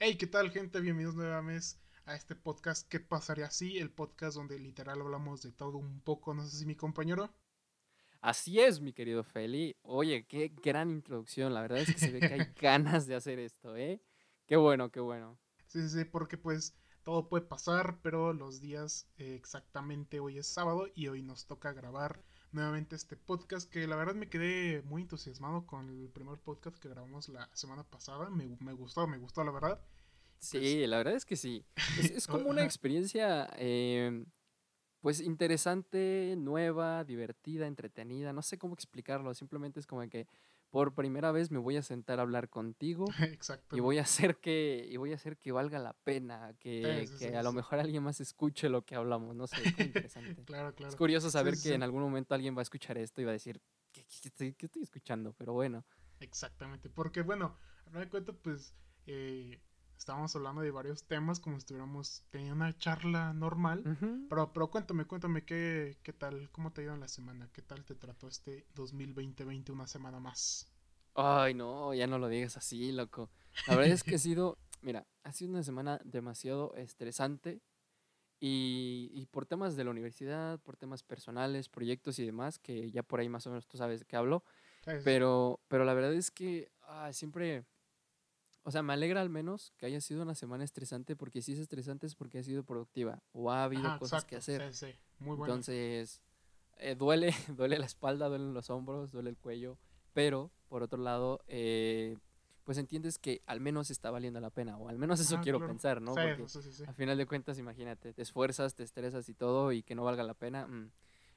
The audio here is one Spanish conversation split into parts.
Hey, ¿qué tal, gente? Bienvenidos nuevamente a este podcast ¿Qué pasaría así? El podcast donde literal hablamos de todo un poco. No sé si mi compañero. Así es, mi querido Feli. Oye, qué gran introducción. La verdad es que se ve que hay ganas de hacer esto, ¿eh? Qué bueno, qué bueno. Sí, sí, sí, porque pues todo puede pasar, pero los días eh, exactamente hoy es sábado y hoy nos toca grabar nuevamente este podcast que la verdad me quedé muy entusiasmado con el primer podcast que grabamos la semana pasada. Me, me gustó, me gustó la verdad. Sí, pues la verdad es que sí. Es, como una experiencia, em, pues interesante, nueva, divertida, entretenida. No sé cómo explicarlo. Simplemente es como que por primera vez me voy a sentar a hablar contigo Exacto. y voy a hacer que y voy a hacer que valga la pena, que, que a lo mejor alguien más escuche lo que hablamos, no sé, es interesante. claro, claro. Es curioso saber que en algún momento alguien va a escuchar esto y va a decir, ¿qué, estoy, escuchando? Pero bueno. Exactamente, porque bueno, a me cuenta, pues eh, estábamos hablando de varios temas como si estuviéramos teniendo una charla normal. pero, pero cuéntame, cuéntame qué, qué tal, cómo te ha ido en la semana, qué tal te trató este 2020 una semana más. Ay, no, ya no lo digas así, loco. La verdad es que ha sido, mira, ha sido una semana demasiado estresante y, y, por temas de la universidad, por temas personales, proyectos y demás, que ya por ahí más o menos tú sabes de qué hablo. Pero, pero la verdad es que ah, siempre o sea, me alegra al menos que haya sido una semana estresante, porque si es estresante es porque ha sido productiva o ha habido cosas que hacer. Sí, sí. Muy bueno. Entonces, eh, duele, duele la espalda, duelen los hombros, duele el cuello, pero por otro lado, eh, pues entiendes que al menos está valiendo la pena, o al menos eso quiero pensar, ¿no? Porque sí, sí, a final de cuentas, imagínate, te esfuerzas, te estresas y todo, y que no valga la pena, mm,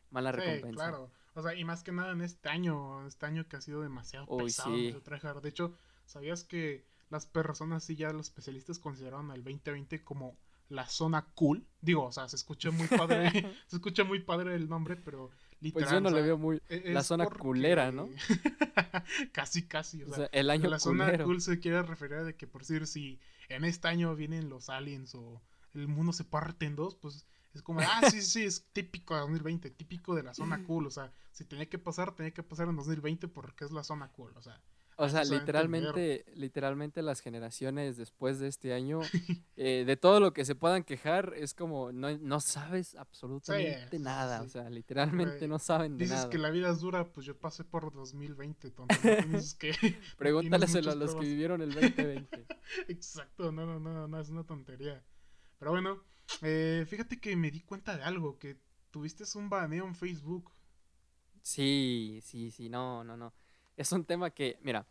mala recompensa. claro. O sea, y más que nada en este año, este año que ha sido demasiado pesado De hecho, ¿sabías que las personas y ya los especialistas consideraron el 2020 como la zona cool. Digo, o sea, se escucha muy padre, se escucha muy padre el nombre, pero literal. Pues yo no le veo muy e-, la zona culera, ¿no? casi, casi. O, sea, el año La zona cool se quiere referir a de que, por decir, si en este año vienen los aliens o el mundo se parte en dos, pues es como, ah, sí, sí, es típico de 2020, típico de la zona cool. O sea, si tenía que pasar, tenía que pasar en 2020 porque es la zona cool. O sea, o sea, literalmente, literalmente las generaciones después de este año, eh, de todo lo que se puedan quejar, es como, no, no sabes absolutamente nada. O sea, literalmente no saben de nada. Dices que la vida es dura, pues yo pasé por 2020, tonto. que, Pregúntaleselo a los que vivieron el 2020. Exacto, no, no, no, no, es una tontería. Pero bueno, eh, fíjate que me di cuenta de algo, que tuviste un baneo en Facebook. Sí, sí, sí, no, no, no es un tema que, mira,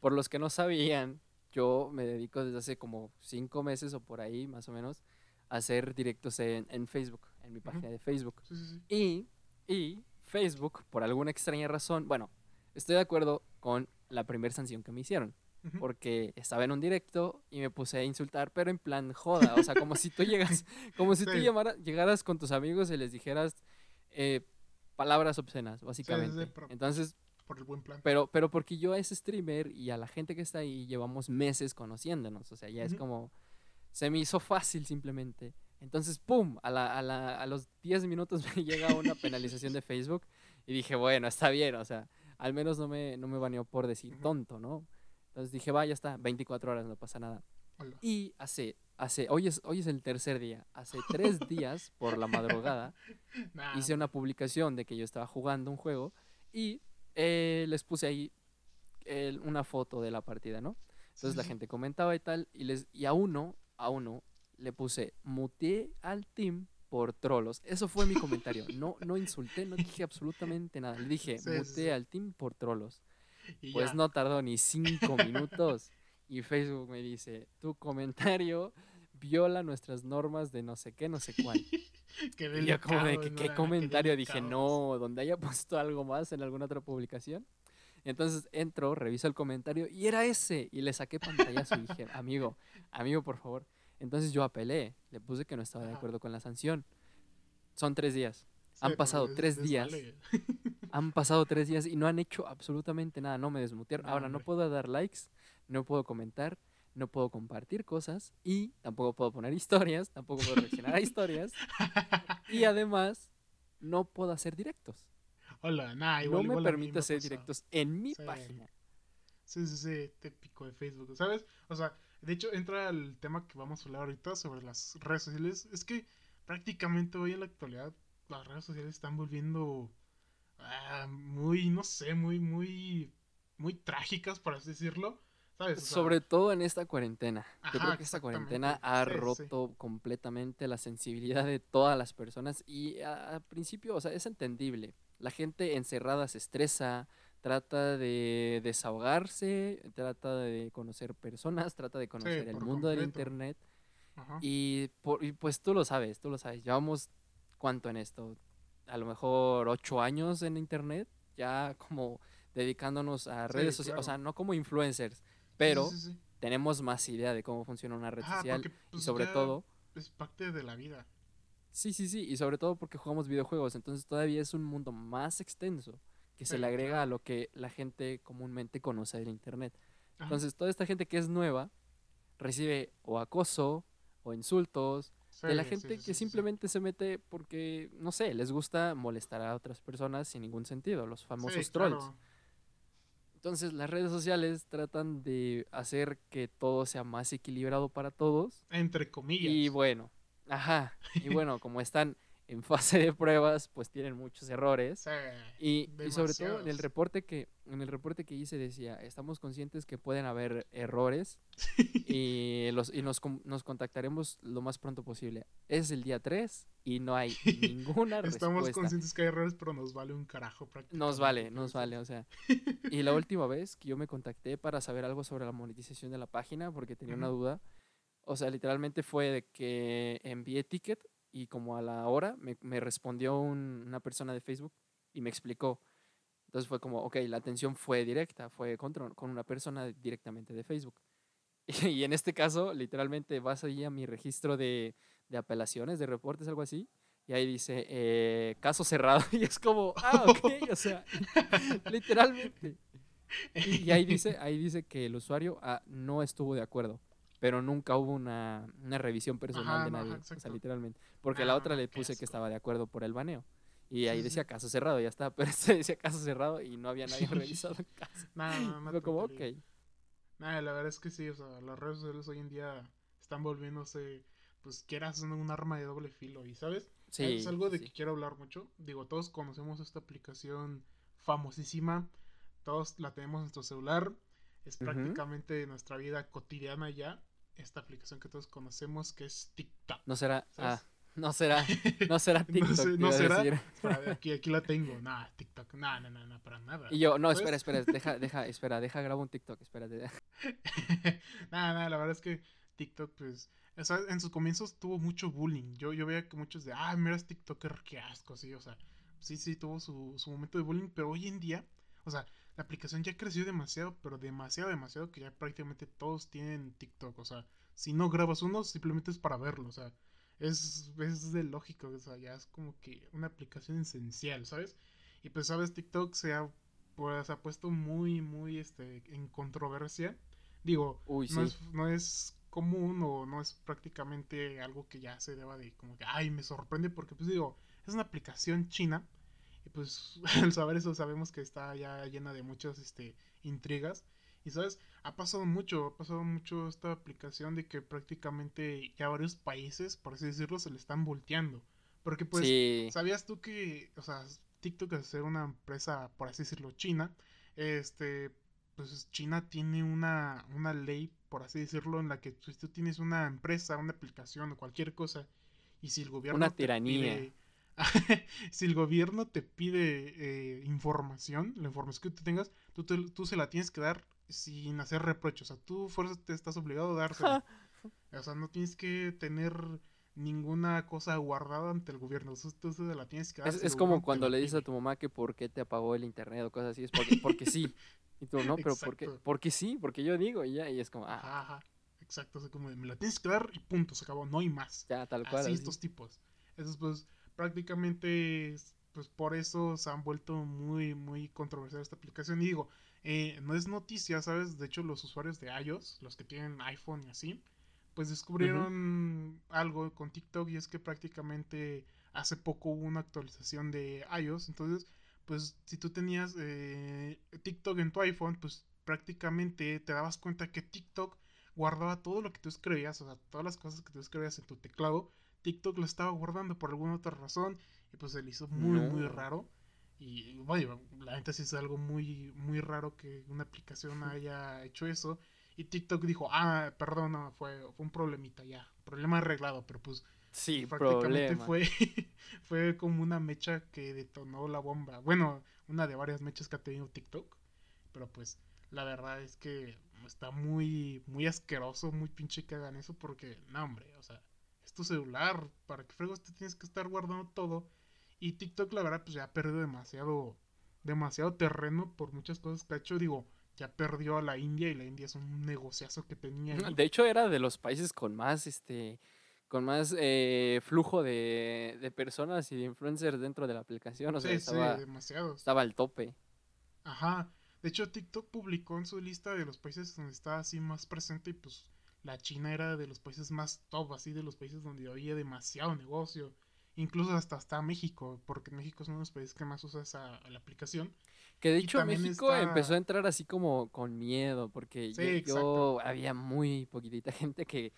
por los que no sabían, yo me dedico desde hace como cinco meses o por ahí, más o menos, a hacer directos en, en Facebook, en mi página de Facebook. Y, y Facebook, por alguna extraña razón, bueno, estoy de acuerdo con la primera sanción que me hicieron. Porque estaba en un directo y me puse a insultar, pero en plan joda. O sea, como si tú llegas, como si tú llegaras con tus amigos y les dijeras eh, palabras obscenas, básicamente. Entonces, el buen plan. Pero, pero porque yo a ese streamer y a la gente que está ahí llevamos meses conociéndonos. O sea, ya es como. Se me hizo fácil simplemente. Entonces, ¡pum! A, la, a, la, a los 10 minutos me llega una penalización de Facebook y dije, bueno, está bien, o sea, al menos no me, no me baneó por decir tonto, ¿no? Entonces dije, va, ya está, 24 horas, no pasa nada. Y hace, hace, hoy es, hoy es el tercer día, hace tres días por la madrugada, hice una publicación de que yo estaba jugando un juego y eh, les puse ahí una foto de la partida, ¿no? Entonces la gente comentaba y tal, y, les, y a uno, a uno, le puse, muteé al team por trolos. Eso fue mi comentario. No, no insulté, no dije absolutamente nada. Le dije, muteé al team por trolos. pues no tardó ni cinco minutos. Y Facebook me dice, tu comentario viola nuestras normas de no sé qué, no sé cuál. y yo como de que, qué comentario dije, no, donde haya puesto algo más en alguna otra publicación. Entonces entro, reviso el comentario y era ese. Y le saqué pantallazo y dije, amigo, amigo, por favor. Entonces yo apelé, le puse que no estaba de acuerdo con la sanción. Son tres días. han pasado tres días. han pasado tres días y no han hecho absolutamente nada. No me desmutearon. Ahora no puedo dar likes, no puedo comentar, no puedo compartir cosas y tampoco puedo poner historias, tampoco puedo reaccionar a historias y además no puedo hacer directos. Hola, nada, igual, No me permite hacer directos en mi página. Sí, sí, sí, típico de Facebook, ¿sabes? O sea, De hecho, entra el tema que vamos a hablar ahorita sobre las redes sociales. Es que prácticamente hoy en la actualidad las redes sociales están volviendo ah, muy, no sé, muy, muy, muy trágicas, por así decirlo. Sobre todo en esta cuarentena. Yo creo que esta cuarentena ha roto completamente la sensibilidad de todas las personas y al principio, o sea, es entendible. La gente encerrada se estresa, trata de desahogarse, trata de conocer personas, trata de conocer el mundo del internet. Y, pues tú lo sabes, tú lo sabes. Llevamos cuánto en esto, a lo mejor ocho años en internet, ya como dedicándonos a redes sociales, o sea, no como influencers, pero tenemos más idea de cómo funciona una red social y pues, sobre todo... Es parte de la vida. Sí, sí, sí, y sobre todo porque jugamos videojuegos, entonces todavía es un mundo más extenso que se le agrega a lo que la gente comúnmente conoce del Internet. Entonces, toda esta gente que es nueva recibe o acoso o insultos de la gente que simplemente se mete porque, no sé, les gusta molestar a otras personas sin ningún sentido, los famosos trolls. Entonces las redes sociales tratan de hacer que todo sea más equilibrado para todos. Entre comillas. Y bueno, ajá. Y bueno, como están en fase de pruebas, pues tienen muchos errores. y, y, sobre todo en el reporte que en el reporte que hice decía, estamos conscientes que pueden haber errores y, los, y nos, nos, contactaremos lo más pronto posible. Es el día 3 y no hay ninguna respuesta. Estamos conscientes que hay errores, pero nos vale un carajo prácticamente. Nos vale, nos vale, o sea. y la última vez que yo me contacté para saber algo sobre la monetización de la página, porque tenía una duda, o sea, literalmente fue de que envié ticket y como a la hora me, me respondió una persona de Facebook y me explicó. Entonces fue como, ok, la atención fue directa, fue con, con una persona directamente de Facebook. Y, en este caso, literalmente vas ahí a mi registro de, de apelaciones, de reportes, algo así, y ahí dice, eh, caso cerrado, y es como, ah, ok, o sea, literalmente. Y, ahí, dice, ahí dice que el usuario ah, no estuvo de acuerdo pero nunca hubo una, una revisión personal de nadie, o sea, literalmente. Porque la otra le puse que estaba de acuerdo por el baneo. Y ahí decía caso cerrado, ya está, pero este decía caso cerrado y no había nadie revisado el caso. Nada, no, como, ok. Nada, la verdad es que sí, o sea, las redes sociales hoy en día están volviéndose, pues quieras un arma de doble filo, y ¿sabes? Sí, es algo de que quiero hablar mucho. Digo, todos conocemos esta aplicación famosísima, todos la tenemos en nuestro celular, es prácticamente nuestra vida cotidiana ya esta aplicación que todos conocemos que es TikTok. No será, ah, no será, no será TikTok. no, será. aquí, aquí la tengo. Nah, TikTok. Nah, nah, nah, para nada. Y yo, no, espera, espera, deja, deja, espera, deja, grabo un TikTok, espérate. nada, nada, la verdad es que TikTok, pues, o sea, en sus comienzos tuvo mucho bullying. Yo, yo veía que muchos de, ah, mira, es TikToker, qué asco, sí, o sea, sí, sí, tuvo su, su momento de bullying, pero hoy en día, o sea, la aplicación ya creció demasiado, pero demasiado, demasiado, que ya prácticamente todos tienen TikTok. O sea, si no grabas uno, simplemente es para verlo. O sea, es, es de lógico. O sea, ya es como que una aplicación esencial, ¿sabes? Y pues, ¿sabes? TikTok se ha, pues, ha puesto muy, muy este, en controversia. Digo, no, es, no es común o no es prácticamente algo que ya se deba de como que, ay, me sorprende porque, pues digo, es una aplicación china y pues al saber eso sabemos que está ya llena de muchas este, intrigas. Y sabes, ha pasado mucho, ha pasado mucho esta aplicación de que prácticamente ya varios países, por así decirlo, se le están volteando. Porque pues, ¿sabías tú que, o sea, TikTok al ser una empresa, por así decirlo, china, este, pues China tiene una, una ley, por así decirlo, en la que pues, tú tienes una empresa, una aplicación o cualquier cosa, y si el gobierno... Una tiranía. si el gobierno te pide eh, información, la información que tú tengas, tú, tú se la tienes que dar sin hacer reproches. O sea, tú fuerza te estás obligado a dársela. o sea, no tienes que tener ninguna cosa guardada ante el gobierno. Tú, se la tienes que dar. Es, como cuando le dices a tu mamá que por qué te apagó el internet o cosas así. Es porque, porque sí. Y tú, no, pero ¿por qué? Porque sí, porque yo digo y ya. Y es como, ah. Ajá, Exacto. O sea, como me la tienes que dar y punto, se acabó. No hay más. Ya, tal cual. Así, estos tipos. Esos pues prácticamente pues por eso se han vuelto muy muy controversial esta aplicación. Y digo eh, no es noticia sabes de hecho los usuarios de iOS los que tienen iPhone y así pues descubrieron algo con TikTok y es que prácticamente hace poco hubo una actualización de iOS. Entonces pues si tú tenías eh, TikTok en tu iPhone pues prácticamente te dabas cuenta que TikTok guardaba todo lo que tú escribías, o sea, todas las cosas que tú escribías en tu teclado, TikTok lo estaba guardando por alguna otra razón y pues se le hizo muy, muy raro. Y bueno, la gente sí es algo muy, muy raro que una aplicación haya hecho eso. Y TikTok dijo, ah, perdón, fue, fue un problemita ya, problema arreglado, pero pues sí, prácticamente fue, fue como una mecha que detonó la bomba. Bueno, una de varias mechas que ha tenido TikTok, pero pues la verdad es que está muy, muy asqueroso, muy pinche que hagan eso porque, no hombre, o sea, es tu celular, ¿para qué fregos te tienes que estar guardando todo? Y TikTok la verdad pues ya ha perdido demasiado, demasiado terreno por muchas cosas que ha hecho, digo, ya perdió a la India y la India es un negociazo que tenía. De hecho era de los países con más, este, con más eh, flujo de, de, personas y de influencers dentro de la aplicación, o sea, estaba, demasiado. estaba al tope. Ajá, de hecho TikTok publicó en su lista de los países donde estaba así más presente y pues la China era de los países más top, así de los países donde había demasiado negocio. Incluso hasta, hasta México, porque México es uno de los países que más usa esa la aplicación. Que de hecho México empezó a entrar así como con miedo, porque yo, había muy poquitita gente que,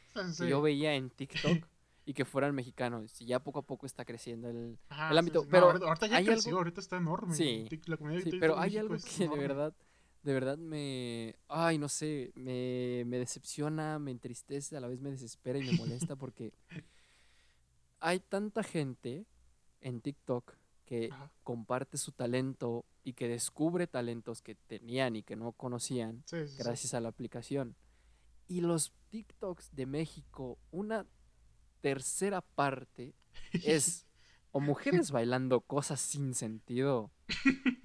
yo veía en TikTok y que fueran mexicanos. Y ya poco a poco está creciendo el, el ámbito. pero ahorita ya creció, ahorita está enorme. Sí, pero hay algo que de verdad, de verdad me, ay, no sé, me, me decepciona, me entristece, a la vez me desespera y me molesta porque hay tanta gente en TikTok que comparte su talento y que descubre talentos que tenían y que no conocían gracias a la aplicación. Y los TikToks de México, una tercera parte es o mujeres bailando cosas sin sentido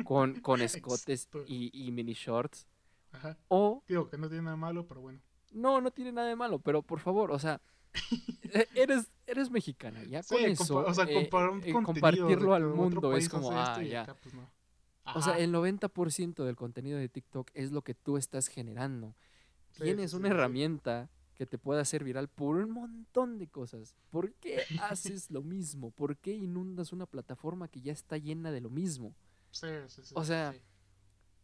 con, con escotes y, y, mini shorts. O. Digo que no tiene nada malo, pero bueno. No, no tiene nada de malo, pero por favor, o sea, e, eres, eres mexicana, ya con eso. O sea, eh, eh, compartirlo al mundo es como, ah, ya. Pues o sea, el 90% del contenido de TikTok es lo que tú estás generando. Tienes una herramienta que te pueda hacer viral por un montón de cosas. ¿Por qué haces lo mismo? ¿Por qué inundas una plataforma que ya está llena de lo mismo? Sí, sí, sí. O sea,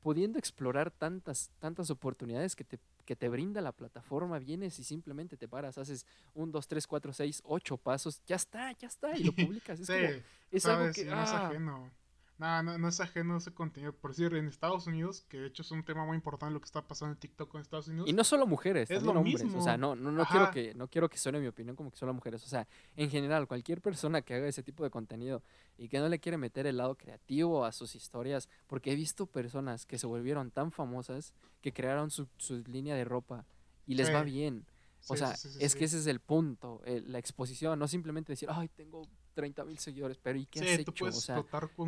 pudiendo explorar tantas, tantas oportunidades que te, que te brinda la plataforma, vienes y simplemente te paras, haces un, dos, tres, cuatro, seis, ocho pasos, ya está, ya está, y lo publicas. Es, como, es algo que... No ah, ajeno. No, no, es ajeno a ese contenido. Por decir, en Estados Unidos, que de hecho es un tema muy importante lo que está pasando en TikTok en Estados Unidos. Y no solo mujeres, es también hombres. O sea, no, no, no quiero que, no quiero que suene mi opinión como que solo mujeres. O sea, en general, cualquier persona que haga ese tipo de contenido y que no le quiere meter el lado creativo a sus historias, porque he visto personas que se volvieron tan famosas que crearon su, su línea de ropa y les va bien. O sea, es que ese es el punto, la exposición, no simplemente decir, ay, tengo 30 mil seguidores, pero ¿y qué has hecho? O sea,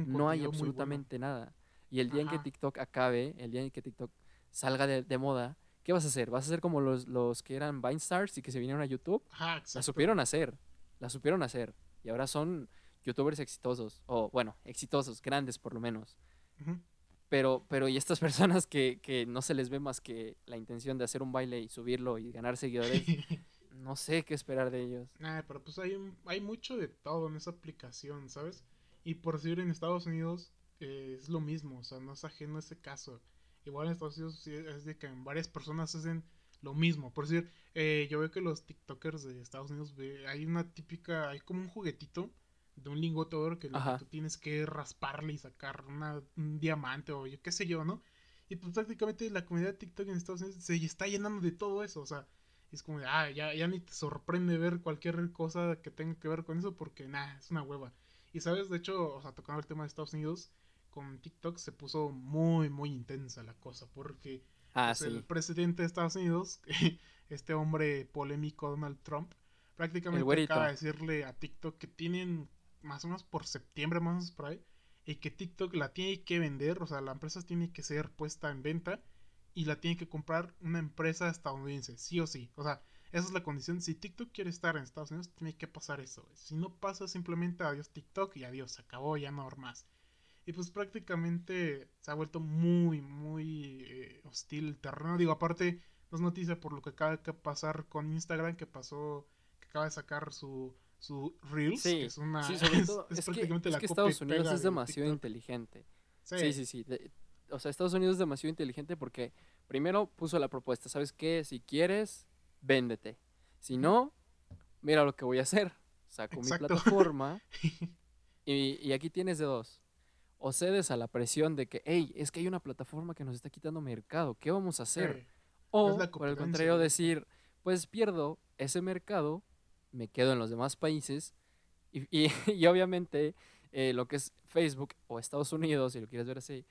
no hay absolutamente nada. Y el día en que TikTok acabe, el día en que TikTok salga de, moda, ¿qué vas a hacer? ¿Vas a ser como los, los que eran Vine Stars y que se vinieron a YouTube? Ajá, la supieron hacer, la supieron hacer. Y ahora son youtubers exitosos, o bueno, exitosos, grandes por lo menos. Pero, pero y estas personas que, que no se les ve más que la intención de hacer un baile y subirlo y ganar seguidores, no sé qué esperar de ellos. Ah, pero pues hay, hay mucho de todo en esa aplicación, ¿sabes? Y por decir en Estados Unidos eh, es lo mismo, o sea, no es ajeno a ese caso. Igual en Estados Unidos es de que varias personas hacen lo mismo. Por decir, eh, yo veo que los TikTokers de Estados Unidos, hay una típica, hay como un juguetito de un lingote oro que tú tienes que rasparle y sacar un diamante o yo qué sé yo, ¿no? Y pues prácticamente la comunidad de TikTok en Estados Unidos se está llenando de todo eso, o sea, es como de, ah, ya, ya ni te sorprende ver cualquier cosa que tenga que ver con eso porque, nada, es una hueva. Y sabes, de hecho, o sea, tocando el tema de Estados Unidos, con TikTok se puso muy, muy intensa la cosa porque ah, pues, el presidente de Estados Unidos, este hombre polémico Donald Trump, prácticamente acaba de decirle a TikTok que tienen más o menos por septiembre, más o menos por ahí, y que TikTok la tiene que vender, o sea, la empresa tiene que ser puesta en venta y la tiene que comprar una empresa estadounidense, sí o sí. O sea, esa es la condición. Si TikTok quiere estar en Estados Unidos, tiene que pasar eso. Si no pasa, simplemente adiós TikTok y adiós, se acabó, ya no más. Y pues prácticamente se ha vuelto muy, muy eh, hostil el terreno. Digo, aparte, no es noticia por lo que acaba de pasar con Instagram, que pasó, que acaba de sacar su, su Reels, que es una... Sí, sobre todo, es, prácticamente que, es que Estados Unidos es demasiado inteligente. Sí, sí, sí o sea, Estados Unidos es demasiado inteligente porque primero puso la propuesta, ¿sabes qué? Si quieres, véndete. Si no, mira lo que voy a hacer. Saco mi plataforma y, y, aquí tienes de dos. O cedes a la presión de que, hey, es que hay una plataforma que nos está quitando mercado, ¿qué vamos a hacer? O, por el contrario, decir, pues pierdo ese mercado, me quedo en los demás países y, y, obviamente eh, lo que es Facebook o Estados Unidos, si lo quieres ver así,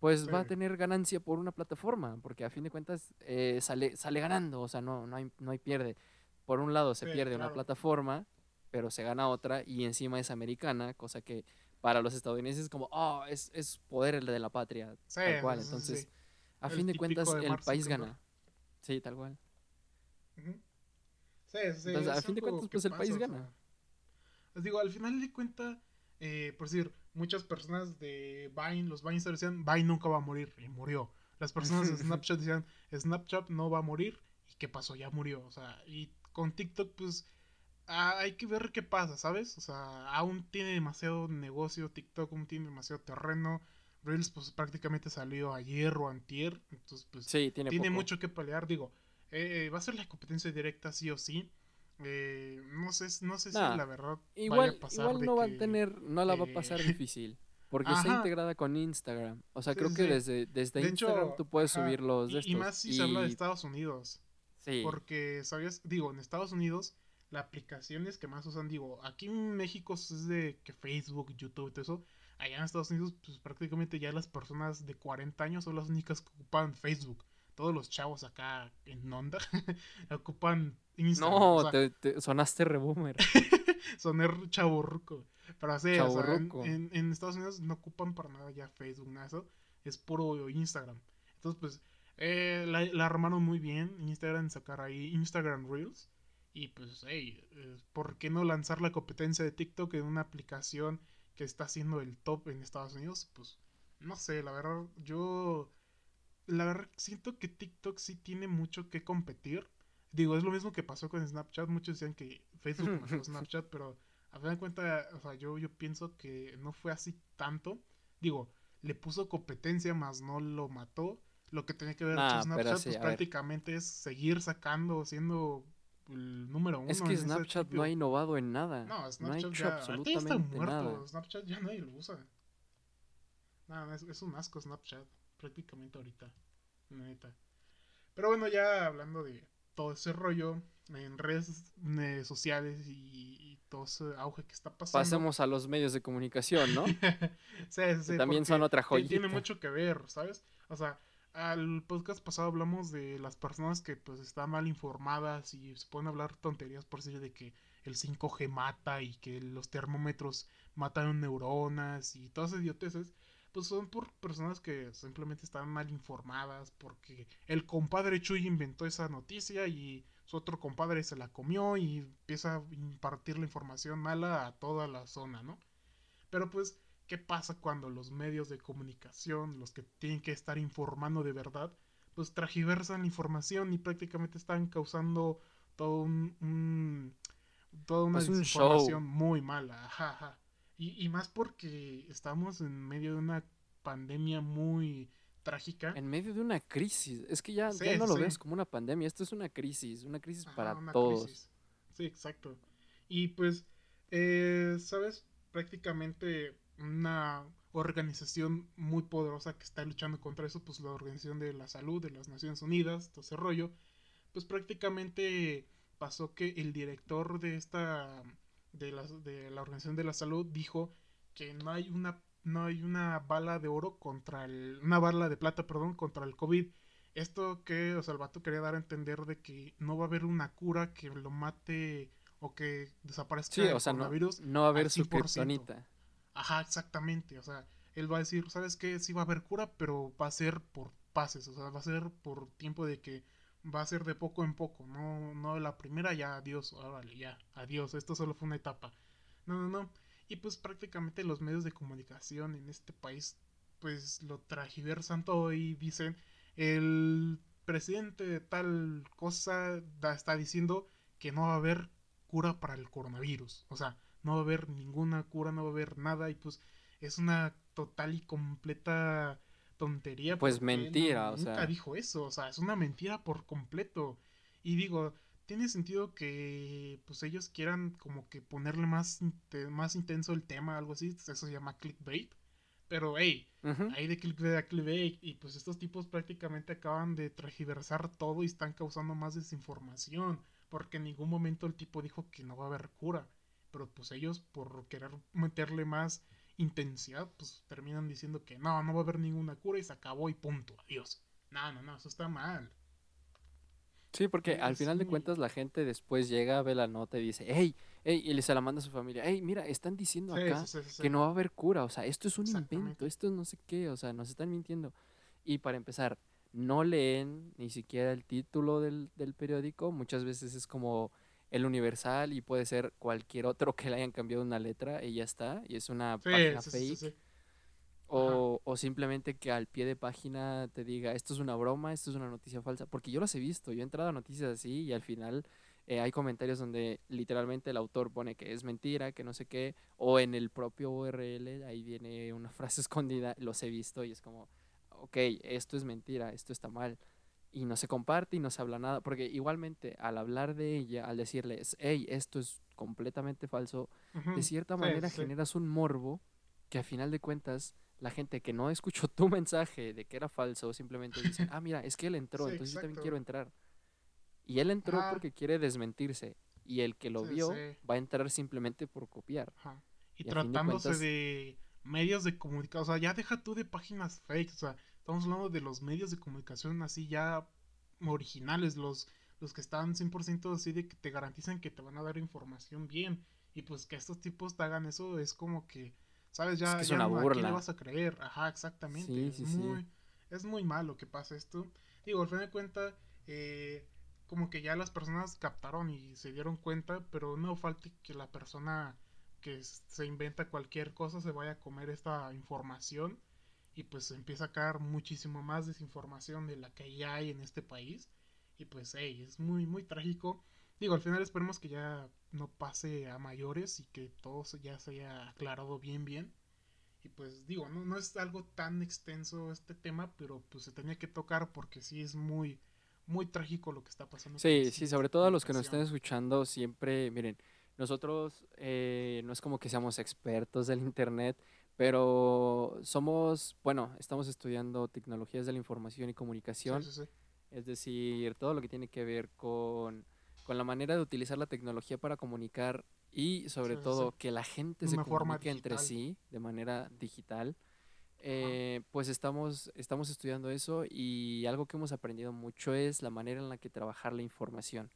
pues va a tener ganancia por una plataforma, porque a fin de cuentas eh, sale, sale ganando, o sea, no, no, hay, no hay pierde. Por un lado se pierde una plataforma, pero se gana otra y encima es americana, cosa que para los estadounidenses es como, oh, es, es poder de la patria, tal cual. Entonces, a fin de cuentas, el país gana. Sí, tal cual. Sí, sí. Entonces, a fin de cuentas, pues el país gana. les digo, al final de cuentas, eh, por decir, muchas personas de Vine, los Vine decían, Vine nunca va a morir, y murió. Las personas de Snapchat decían, Snapchat no va a morir, y ¿qué pasó? Ya murió. O sea, y con TikTok, pues, hay que ver qué pasa, ¿sabes? O sea, aún tiene demasiado negocio, TikTok aún tiene demasiado terreno. Reels, pues, prácticamente salió ayer o antier, entonces, pues, tiene, mucho que pelear. Digo, eh, va a ser la competencia directa sí o sí. Eh, no sé, no sé si la verdad igual, a pasar igual no va a tener, no la va a pasar difícil. Porque está integrada con Instagram. O sea, creo que desde, desde Instagram tú puedes subir los de estos. Y, más si se habla de Estados Unidos. Sí. Porque, ¿sabías? Digo, en Estados Unidos, las aplicaciones que más usan, digo, aquí en México es de que Facebook, YouTube, todo eso. Allá en Estados Unidos, pues prácticamente ya las personas de 40 años son las únicas que ocupan Facebook todos los chavos acá en onda ocupan Instagram. No, te, sonaste reboomer. Soné chaburruco. Pero así, o sea, en, en, Estados Unidos no ocupan para nada ya Facebook, nada eso. Es puro Instagram. Entonces, pues, eh, la, armaron muy bien. Instagram sacar ahí Instagram Reels. Y pues, hey, eh, ¿por qué no lanzar la competencia de TikTok en una aplicación que está haciendo el top en Estados Unidos? Pues, no sé, la verdad, yo la verdad siento que TikTok sí tiene mucho que competir. Digo, es lo mismo que pasó con Snapchat. Muchos decían que Facebook mató Snapchat, pero a fin de cuentas, o sea, yo, yo pienso que no fue así tanto. Digo, le puso competencia, más no lo mató. Lo que tenía que ver con Snapchat, pues prácticamente es seguir sacando, siendo el número uno. Es que Snapchat no ha innovado en nada. No, Snapchat ya, absolutamente está muerto. Snapchat ya nadie lo usa. Nada, es, es un asco Snapchat prácticamente ahorita. Neta. Pero bueno, ya hablando de todo ese rollo en redes eh, sociales y, todo ese auge que está pasando. Pasemos a los medios de comunicación, ¿no? sí, sí, también son otra joyita. Tiene mucho que ver, ¿sabes? O sea, al podcast pasado hablamos de las personas que pues están mal informadas y se pueden hablar tonterías por decir de que el 5G mata y que los termómetros matan neuronas y todas esas idioteces pues son por personas que simplemente están mal informadas porque el compadre Chuy inventó esa noticia y su otro compadre se la comió y empieza a impartir la información mala a toda la zona, ¿no? Pero pues, ¿qué pasa cuando los medios de comunicación, los que tienen que estar informando de verdad, pues tragiversan la información y prácticamente están causando todo un, toda una información muy mala, ajá. Y, más porque estamos en medio de una pandemia muy trágica. En medio de una crisis. Es que ya, no lo ves como una pandemia. Esto es una crisis. Una crisis para todos. Sí, exacto. Y pues, eh, ¿sabes? Prácticamente una organización muy poderosa que está luchando contra eso, pues la Organización de la Salud de las Naciones Unidas, todo ese rollo, pues prácticamente pasó que el director de esta de la, de la Organización de la Salud dijo que no hay una no hay una bala de oro contra el una bala de plata, perdón, contra el COVID. Esto que, o sea, el vato quería dar a entender de que no va a haber una cura que lo mate o que desaparezca el coronavirus. No, va a haber su kriptonita. Ajá, exactamente. O sea, él va a decir, ¿sabes qué? Sí va a haber cura, pero va a ser por pases. O sea, va a ser por tiempo de que va a ser de poco en poco, no, no la primera ya, adiós, vale, ya, adiós, esto solo fue una etapa. No, no, no. Y pues prácticamente los medios de comunicación en este país pues lo tragiversan todo y dicen el presidente de tal cosa está diciendo que no va a haber cura para el coronavirus. O sea, no va a haber ninguna cura, no va a haber nada y pues es una total y completa tontería. Pues mentira, o sea. Nunca dijo eso, o sea, es una mentira por completo. Y digo, tiene sentido que pues ellos quieran como que ponerle más, más intenso el tema, algo así, eso se llama clickbait. Pero hey, hay de clickbait a clickbait y pues estos tipos prácticamente acaban de tragiversar todo y están causando más desinformación, porque en ningún momento el tipo dijo que no va a haber cura, pero pues ellos por querer meterle más intensidad, pues terminan diciendo que no, no va a haber ninguna cura y se acabó y punto, adiós. No, no, no, eso está mal. Sí, porque al final de cuentas la gente después llega, ve la nota y dice, hey, hey, y se la manda a su familia, hey, mira, están diciendo acá que no va a haber cura, o sea, esto es un invento, esto es no sé qué, o sea, nos están mintiendo. Y para empezar, no leen ni siquiera el título del, del periódico, muchas veces es como el Universal y puede ser cualquier otro que le hayan cambiado una letra y ya está, y es una página fake. O, o, simplemente que al pie de página te diga, esto es una broma, esto es una noticia falsa. Porque yo las he visto, yo he entrado a noticias así y al final eh, hay comentarios donde literalmente el autor pone que es mentira, que no sé qué, o en el propio URL ahí viene una frase escondida, los he visto y es como, ok, esto es mentira, esto está mal. Y no se comparte y no se habla nada, porque igualmente al hablar de ella, al decirles, hey, esto es completamente falso, de cierta manera generas un morbo que a final de cuentas la gente que no escuchó tu mensaje de que era falso simplemente dice, ah, mira, es que él entró, entonces yo también quiero entrar. Y él entró porque quiere desmentirse. Y el que lo vio va a entrar simplemente por copiar. Y, tratándose de, medios de comunicación, o sea, ya deja tú de páginas fake, o sea, estamos hablando de los medios de comunicación así ya originales, los, los que están 100% así de que te garantizan que te van a dar información bien. Y pues que estos tipos te hagan eso es como que ¿Sabes? Ya, es una burla. le vas a creer? Ajá, exactamente. es, muy, es muy malo que pase esto. Digo, al fin de cuentas, eh, como que ya las personas captaron y se dieron cuenta, pero no falte que la persona que se inventa cualquier cosa se vaya a comer esta información y pues empieza a caer muchísimo más desinformación de la que ya hay en este país y pues hey, es muy muy trágico digo al final esperemos que ya no pase a mayores y que todo ya se haya aclarado bien bien. Y pues digo, no, no es algo tan extenso este tema, pero pues se tenía que tocar porque sí es muy, muy trágico lo que está pasando. Sí, sí, sobre todo a los que nos estén escuchando, siempre, miren, nosotros eh, no es como que seamos expertos del Internet, pero somos, bueno, estamos estudiando tecnologías de la información y comunicación. Es decir, todo lo que tiene que ver con con la manera de utilizar la tecnología para comunicar y sobre todo que la gente se comunique entre sí de manera digital. Eh, pues estamos, estamos estudiando eso y algo que hemos aprendido mucho es la manera en la que trabajar la información.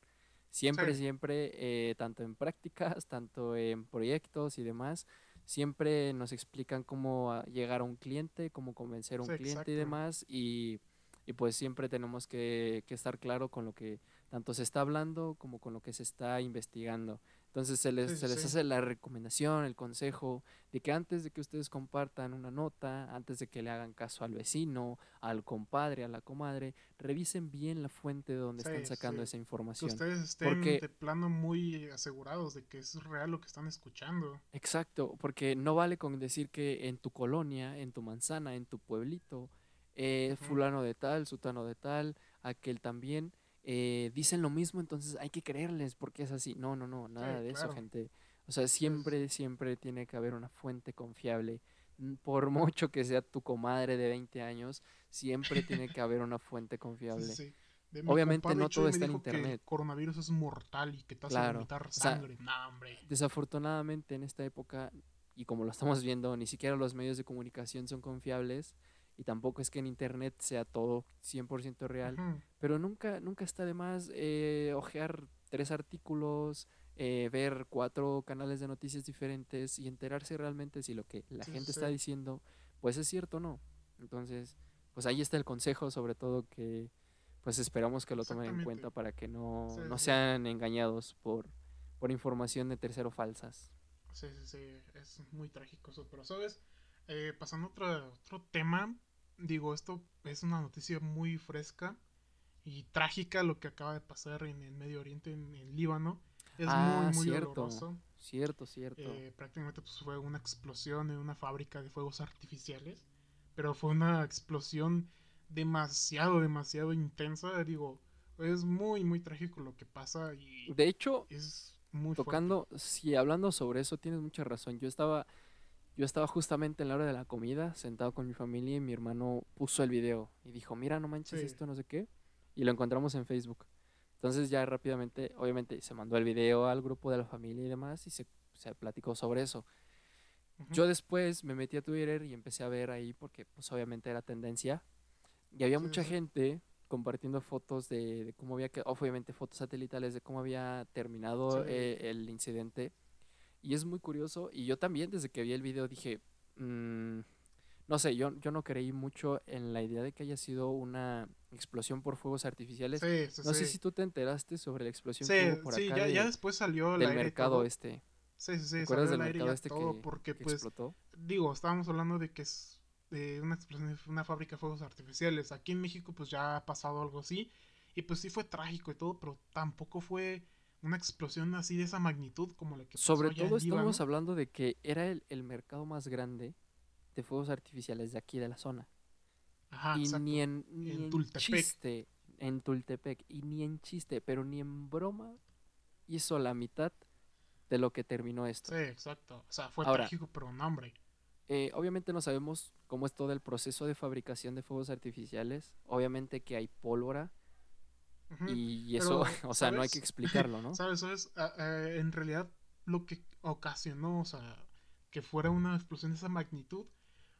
Siempre, siempre, eh, tanto en prácticas, tanto en proyectos y demás, siempre nos explican cómo llegar a un cliente, cómo convencer a un cliente y demás. Y, y, pues siempre tenemos que, que estar claro con lo que tanto se está hablando como con lo que se está investigando. Entonces se les, se les hace la recomendación, el consejo de que antes de que ustedes compartan una nota, antes de que le hagan caso al vecino, al compadre, a la comadre, revisen bien la fuente de donde están sacando esa información. Que ustedes estén de plano muy asegurados de que es real lo que están escuchando. Exacto, porque no vale con decir que en tu colonia, en tu manzana, en tu pueblito, eh, fulano de tal, sutano de tal, aquel también eh, dicen lo mismo, entonces hay que creerles porque es así. No, no, no, nada de eso, gente. O sea, siempre, siempre tiene que haber una fuente confiable. Por mucho que sea tu comadre de 20 años, siempre tiene que haber una fuente confiable. Obviamente no todo está en internet. el coronavirus es mortal y que te hace claro. sangre. Desafortunadamente en esta época, y como lo estamos viendo, ni siquiera los medios de comunicación son confiables y tampoco es que en internet sea todo 100% real, pero nunca, nunca está de más eh, ojear tres artículos, eh, ver cuatro canales de noticias diferentes y enterarse realmente si lo que la gente está diciendo pues es cierto o no. Entonces, pues ahí está el consejo, sobre todo que pues esperamos que lo tomen en cuenta para que no, no sean engañados por, por información de tercero falsas. Sí, sí, sí, es muy trágico eso, pero sabes, eh, pasando a otro, otro tema, digo, esto es una noticia muy fresca y trágica lo que acaba de pasar en el Medio Oriente, en el Líbano. Es ah, muy, muy cierto, Cierto, cierto. Eh, prácticamente pues, fue una explosión en una fábrica de fuegos artificiales, pero fue una explosión demasiado, demasiado intensa. Digo, es muy, muy trágico lo que pasa y... De hecho, es muy tocando, si hablando sobre eso, tienes mucha razón. Yo estaba, yo estaba justamente en la hora de la comida, sentado con mi familia y mi hermano puso el video y dijo, mira, no manches esto, no sé qué. Y lo encontramos en Facebook. Entonces ya rápidamente, obviamente, se mandó el video al grupo de la familia y demás y se, se platicó sobre eso. Yo después me metí a Twitter y empecé a ver ahí porque pues obviamente era tendencia. Y había mucha gente compartiendo fotos de, cómo había, obviamente fotos satelitales de cómo había terminado eh, el incidente. Y es muy curioso. Y yo también desde que vi el video dije, mm, no sé, yo, yo no creí mucho en la idea de que haya sido una explosión por fuegos artificiales. no sé si tú te enteraste sobre la explosión que hubo por acá. Sí, ya, ya después salió del mercado este. Sí, sí, sí. ¿Te acuerdas del mercado este que, porque, pues, explotó? Digo, estábamos hablando de que es de una explosión de una fábrica de fuegos artificiales. Aquí en México, pues ya ha pasado algo así. Y pues sí fue trágico y todo, pero tampoco fue una explosión así de esa magnitud como la que pasó Sobre todo estamos hablando de que era el, el, mercado más grande de fuegos artificiales de aquí de la zona. Ajá, y ni en, ni en, chiste, en Tultepec, y ni en chiste, pero ni en broma hizo la mitad de lo que terminó esto. Sí, exacto. O sea, fue trágico, pero no, hombre. Eh, obviamente no sabemos cómo es todo el proceso de fabricación de fuegos artificiales. Obviamente que hay pólvora. Y eso, o sea, no hay que explicarlo, ¿no? ¿Sabes? ¿Sabes? en realidad, lo que ocasionó, o sea, que fuera una explosión de esa magnitud,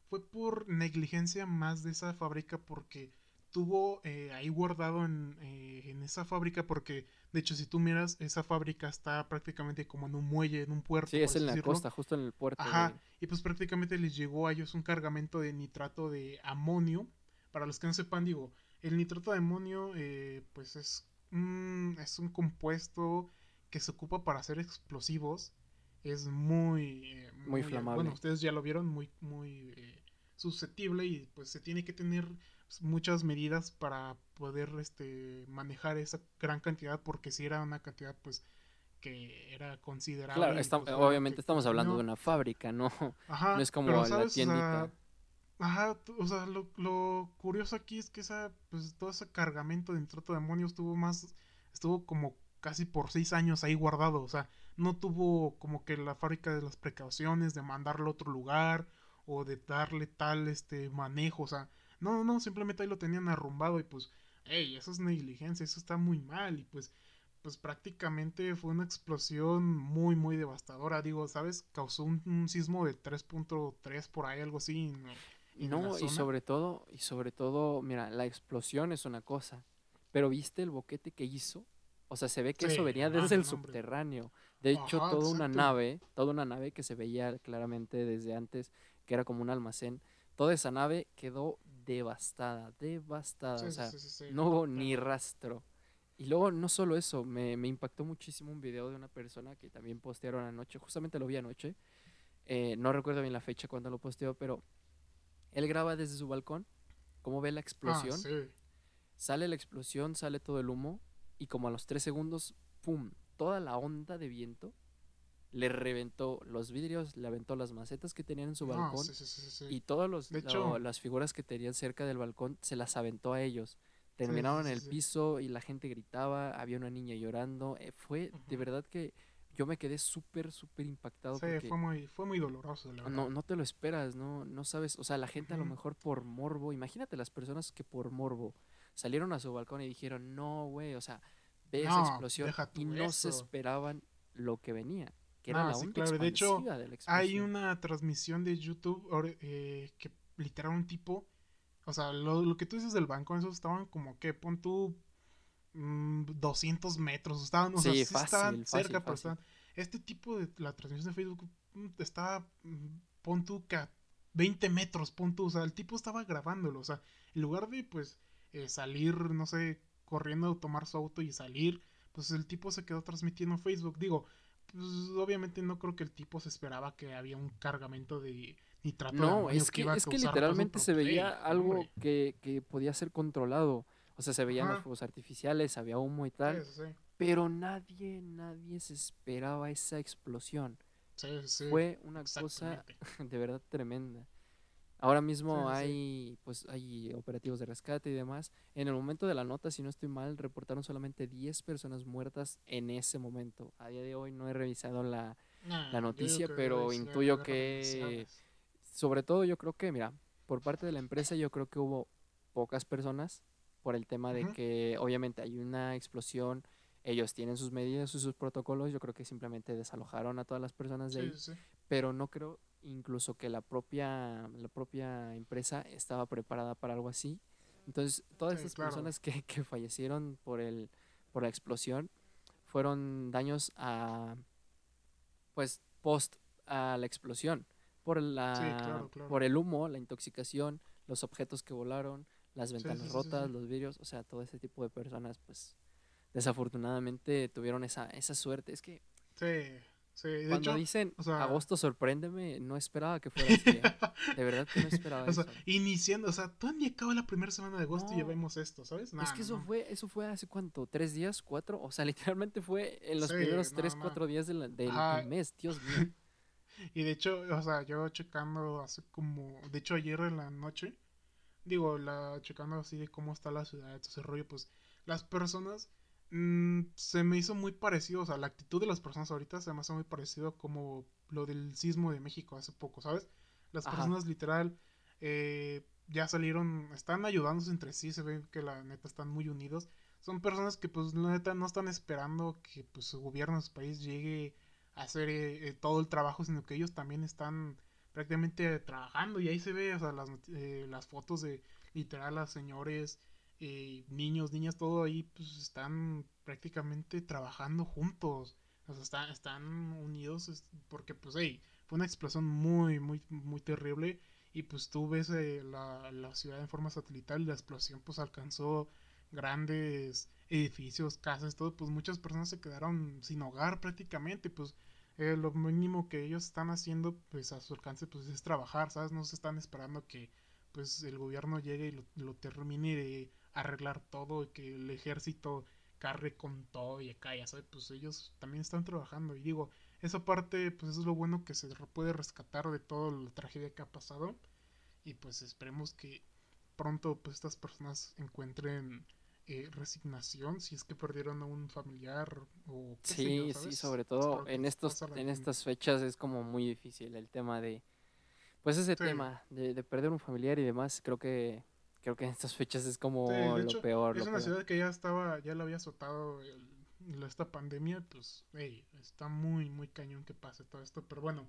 fue por negligencia más de esa fábrica, porque tuvo eh, ahí guardado en, eh, en, esa fábrica porque de hecho si tú miras esa fábrica está prácticamente como en un muelle en un puerto sí es en la costa justo en el puerto ajá y pues prácticamente les llegó a ellos un cargamento de nitrato de amonio para los que no sepan digo el nitrato de amonio eh, pues es un, es un compuesto que se ocupa para hacer explosivos es muy muy, muy flamable bueno ustedes ya lo vieron muy muy susceptible y pues se tiene que tener muchas medidas para poder este manejar esa gran cantidad porque si era una cantidad pues que era considerable. Claro, pues, obviamente estamos hablando de una fábrica, ¿no? no es como la tiendita. Ajá, o sea, lo, lo, curioso aquí es que esa, pues todo ese cargamento de nitrato de amonio estuvo más, estuvo como casi por seis años ahí guardado, o sea, no tuvo como que la fábrica de las precauciones de mandarlo a otro lugar o de darle tal este manejo, o sea, no, no, simplemente ahí lo tenían arrumbado y pues, hey, eso es negligencia, eso está muy mal y pues, pues prácticamente fue una explosión muy, muy devastadora. Digo, ¿sabes? Causó un, sismo de 3.3 por ahí, algo así. No, y sobre todo, y sobre todo, mira, la explosión es una cosa, pero ¿viste el boquete que hizo? O sea, se ve que eso venía desde el subterráneo. De hecho, toda una nave, toda una nave que se veía claramente desde antes, que era como un almacén, toda esa nave quedó devastada, devastada. o sea, no hubo ni rastro. Y luego, no solo eso, me, impactó muchísimo un video de una persona que también postearon anoche, justamente lo vi anoche. Eh, no recuerdo bien la fecha cuando lo posteó, pero él graba desde su balcón, cómo ve la ah, explosión. Sale la explosión, sale todo el humo, y como a los tres segundos, ¡pum! Toda la onda de viento le reventó los vidrios, le aventó las macetas que tenían en su balcón y todas las figuras que tenían cerca del balcón se las aventó a ellos. Terminaron en el piso y la gente gritaba, había una niña llorando. Eh, fue de verdad que yo me quedé súper, súper impactado. Sí, fue muy, fue muy doloroso. no, no te lo esperas, no, no sabes, o sea, la gente a lo mejor por morbo, imagínate las personas que por morbo salieron a su balcón y dijeron, no, güey, o sea, ve esa explosión y no se esperaban lo que venía que era la claro. De hecho, hay una transmisión de YouTube eh, que literal un tipo, o sea, lo, que tú dices del banco, esos estaban como que pon tú 200 mm, metros, estaban, o sea, sí estaban cerca, pero estaban, este tipo de la transmisión de Facebook mm, estaba, mm, pon tú que a 20 metros, pon tú, o sea, el tipo estaba grabándolo, o sea, en lugar de pues eh, salir, no sé, corriendo, tomar su auto y salir, pues el tipo se quedó transmitiendo en Facebook, digo, pues obviamente no creo que el tipo se esperaba que había un cargamento de nitrato. No, es que, es que literalmente se veía algo que, que, podía ser controlado. O sea, se veían los fuegos artificiales, había humo y tal. Pero nadie, nadie se esperaba esa explosión. Fue una cosa de verdad tremenda. Ahora mismo hay, pues, hay operativos de rescate y demás. En el momento de la nota, si no estoy mal, reportaron solamente 10 personas muertas en ese momento. A día de hoy no he revisado la, la noticia, pero intuyo que, sobre todo yo creo que, mira, por parte de la empresa yo creo que hubo pocas personas por el tema de que obviamente hay una explosión, ellos tienen sus medidas y sus protocolos, yo creo que simplemente desalojaron a todas las personas de ahí, pero no creo incluso que la propia, la propia empresa estaba preparada para algo así. Entonces, todas esas personas que, que, fallecieron por, el, por la explosión fueron daños a, pues, post a la explosión, por, la, por el humo, la intoxicación, los objetos que volaron, las ventanas rotas, los vidrios, o sea, todo ese tipo de personas, pues, desafortunadamente tuvieron esa, esa suerte. Es que... Sí, sí. De cuando dicen agosto sorpréndeme, no esperaba que fuera. ¿eh? De verdad que no esperaba o sea, Iniciando, o sea, todavía acaba la primera semana de agosto y ya vemos esto, ¿sabes? es que eso fue, eso fue hace cuánto, tres días, cuatro, o sea, literalmente fue en los primeros tres, cuatro días del, del mes, Dios mío. y de hecho, o sea, yo checando hace como, de hecho ayer en la noche, digo, la checando así de cómo está la ciudad, ese rollo, pues las personas mm, se me hizo muy parecido, o sea, la actitud de las personas ahorita se me hace muy parecido como lo del sismo de México hace poco, ¿sabes? Las personas literal eh, ya salieron, están ayudándose entre sí, se ve que la neta están muy unidos. Son personas que pues la neta no están esperando que pues su gobierno, su país llegue a hacer eh, eh, todo el trabajo, sino que ellos también están prácticamente trabajando y ahí se ve, o sea, las, eh, las fotos de literal las señores, eh, niños, niñas, todo ahí pues están prácticamente trabajando juntos, o sea, están, unidos porque pues hey, fue una explosión muy, muy, muy terrible y pues tú ves eh, la, la ciudad en forma satelital y la explosión pues alcanzó grandes edificios, casas, todo, pues muchas personas se quedaron sin hogar prácticamente, pues eh, lo mínimo que ellos están haciendo pues a su alcance pues es trabajar, ¿sabes? No se están esperando que pues el gobierno llegue y lo, termine de arreglar todo y que el ejército carre con todo y calla, ¿sabes? Pues ellos también están trabajando y digo, esa parte pues eso es lo bueno que se puede rescatar de toda la tragedia que ha pasado y pues esperemos que pronto pues estas personas encuentren eh, resignación si es que perdieron a un familiar o sí sí sobre todo en estos en estas fechas es como muy difícil el tema de pues ese tema de, perder un familiar y demás creo que creo que en estas fechas es como lo peor es una ciudad que ya estaba ya lo había azotado esta pandemia pues está muy muy cañón que pase todo esto pero bueno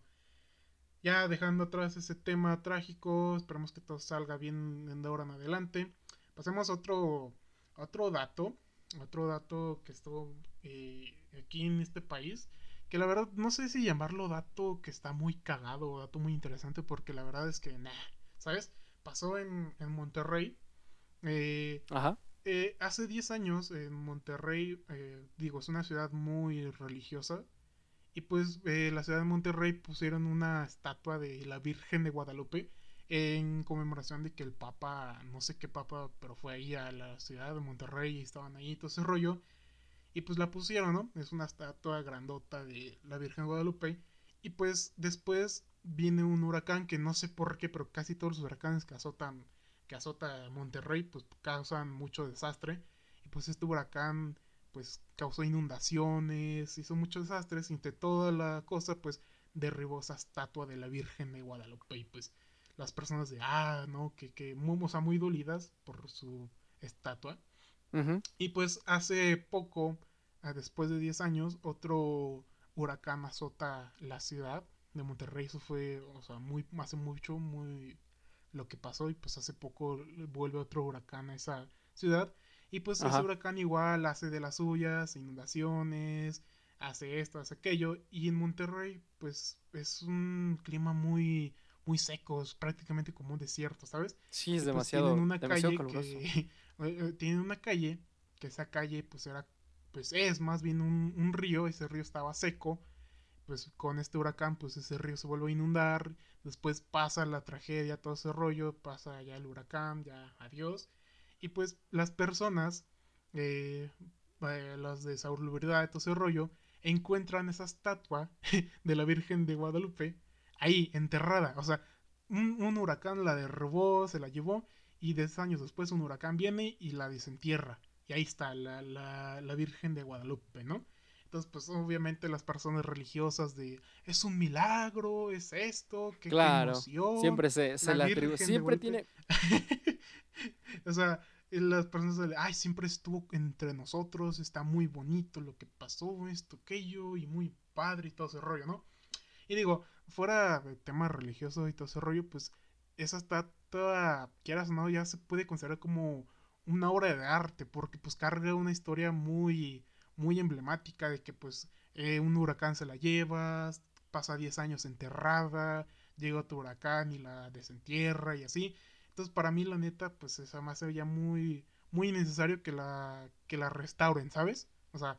ya dejando atrás ese tema trágico esperemos que todo salga bien de ahora en adelante. Pasemos a otro otro dato, otro dato que estuvo eh, aquí en este país, que la verdad no sé si llamarlo dato que está muy cagado o dato muy interesante, porque la verdad es que, nah, ¿sabes? Pasó en, en Monterrey. Eh, Ajá. Eh, hace 10 años en Monterrey, digo, es una ciudad muy religiosa. Y pues la ciudad de Monterrey pusieron una estatua de la Virgen de Guadalupe en conmemoración de que el Papa, no sé qué Papa, pero fue ahí a la ciudad de Monterrey y estaban ahí todo ese rollo. Y pues la pusieron, ¿no? Es una estatua grandota de la Virgen Guadalupe. Y pues después viene un huracán que no sé por qué, pero casi todos los huracanes que azotan, que azota Monterrey, pues causan mucho desastre. Y pues este huracán, pues causó inundaciones, hizo muchos desastres. Entre toda la cosa, pues derribó esa estatua de la Virgen de Guadalupe. Y pues las personas de, ah, no, que, que o sea, muy dolidas por su estatua. Y pues hace poco, ah, después de 10 años, otro huracán azota la ciudad de Monterrey. Eso fue, o sea, muy, hace mucho, muy lo que pasó. Y pues hace poco vuelve otro huracán a esa ciudad. Y pues ese huracán igual hace de las suyas, inundaciones, hace esto, hace aquello. Y en Monterrey, pues es un clima muy muy secos, prácticamente como un desierto, ¿sabes? Sí, es pues, demasiado, tienen una calle que, eh, tienen una calle que esa calle pues era pues es más bien un, río, ese río estaba seco, pues con este huracán pues ese río se vuelve a inundar, después pasa la tragedia, todo ese rollo, pasa ya el huracán, ya adiós, y pues las personas, eh, eh las de salubridad, todo ese rollo, encuentran esa estatua de la Virgen de Guadalupe ahí, enterrada. O sea, un, huracán la derrubó, se la llevó, y 10 años después un huracán viene y la desentierra. Y ahí está la, la, la Virgen de Guadalupe, ¿no? Entonces, pues obviamente las personas religiosas de es un milagro, es esto, que claro, siempre se, se la, atribuye, siempre tiene o sea, las personas de, ay, siempre estuvo entre nosotros, está muy bonito lo que pasó, esto, aquello, y muy padre y todo ese rollo, ¿no? Y digo, fuera de tema religioso y todo ese rollo, pues esa está toda, quieras o no, ya se puede considerar como una obra de arte, porque pues carga una historia muy muy emblemática de que pues eh, un huracán se la lleva, pasa 10 años enterrada, llega otro huracán y la desentierra y así. Entonces para mí la neta pues esa más sería muy muy necesario que la que la restauren, ¿sabes? O sea,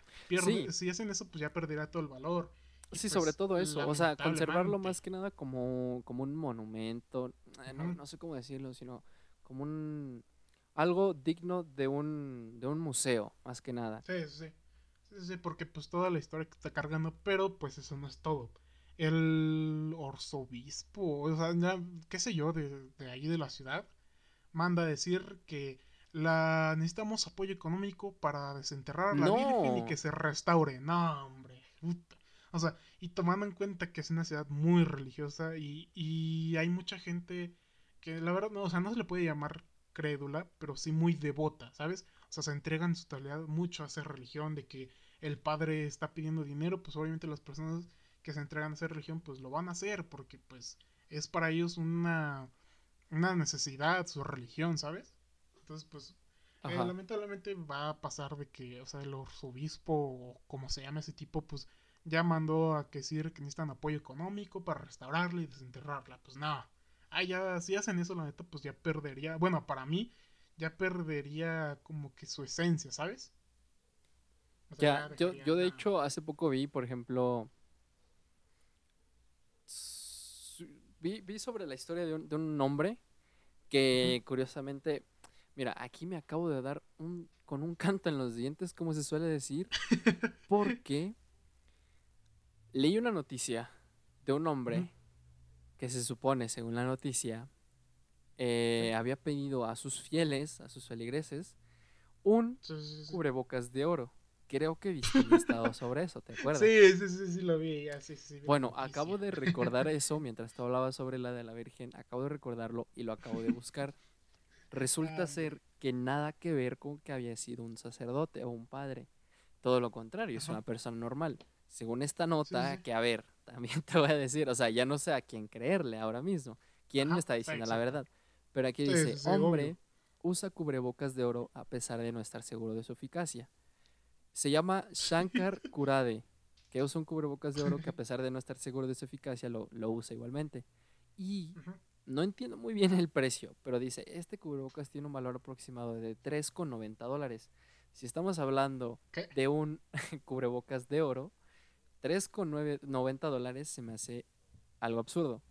si hacen eso pues ya perderá todo el valor. Sí, sobre pues, todo eso, o sea, conservarlo más que nada como, como un monumento, eh, no, no sé cómo decirlo, sino como un algo digno de un de un museo, más que nada. Sí, sí. Sí, porque pues toda la historia que está cargando, pero pues eso no es todo. El arzobispo, o sea, qué sé yo, de, de ahí de la ciudad, manda a decir que la necesitamos apoyo económico para desenterrar a la Virgen y que se restaure. No, hombre. O sea, y tomando en cuenta que es una ciudad muy religiosa y, y hay mucha gente que la verdad, no, o sea, no se le puede llamar crédula, pero sí muy devota, ¿sabes? O sea, se entregan su totalidad mucho a esa religión de que el padre está pidiendo dinero, pues obviamente las personas que se entregan a esa religión pues lo van a hacer porque pues es para ellos una, una necesidad su religión, ¿sabes? Entonces pues eh, lamentablemente va a pasar de que, o sea, el arzobispo o como se llama ese tipo pues ya mandó a que decir que necesitan apoyo económico para restaurarla y desenterrarla. Pues nada. Ah, ya, si hacen eso, la neta, pues ya perdería. Bueno, para mí, ya perdería como que su esencia, ¿sabes? ya, yo, yo de hecho hace poco vi, por ejemplo, vi, vi sobre la historia de un, de un hombre que curiosamente, mira, aquí me acabo de dar un con un canto en los dientes, como se suele decir, porque leí una noticia de un hombre que se supone, según la noticia, eh, había pedido a sus fieles, a sus feligreses, un cubrebocas de oro creo que viste un estado sobre eso, ¿te acuerdas? Sí, sí, sí, sí, lo vi, ya, sí, sí. Bueno, acabo de recordar eso mientras tú hablabas sobre la de la Virgen, acabo de recordarlo y lo acabo de buscar. Resulta ser que nada que ver con que había sido un sacerdote o un padre. Todo lo contrario, es una persona normal. Según esta nota, que a ver, también te voy a decir, o sea, ya no sé a quién creerle ahora mismo, quién me está diciendo la verdad. Pero aquí dice, hombre, usa cubrebocas de oro a pesar de no estar seguro de su eficacia. Se llama Shankar Kurade, que usa un cubrebocas de oro que a pesar de no estar seguro de su eficacia lo, usa igualmente. Y no entiendo muy bien el precio, pero dice, este cubrebocas tiene un valor aproximado de 3,90 dólares. Si estamos hablando de un cubrebocas de oro, 3,90 dólares se me hace algo absurdo.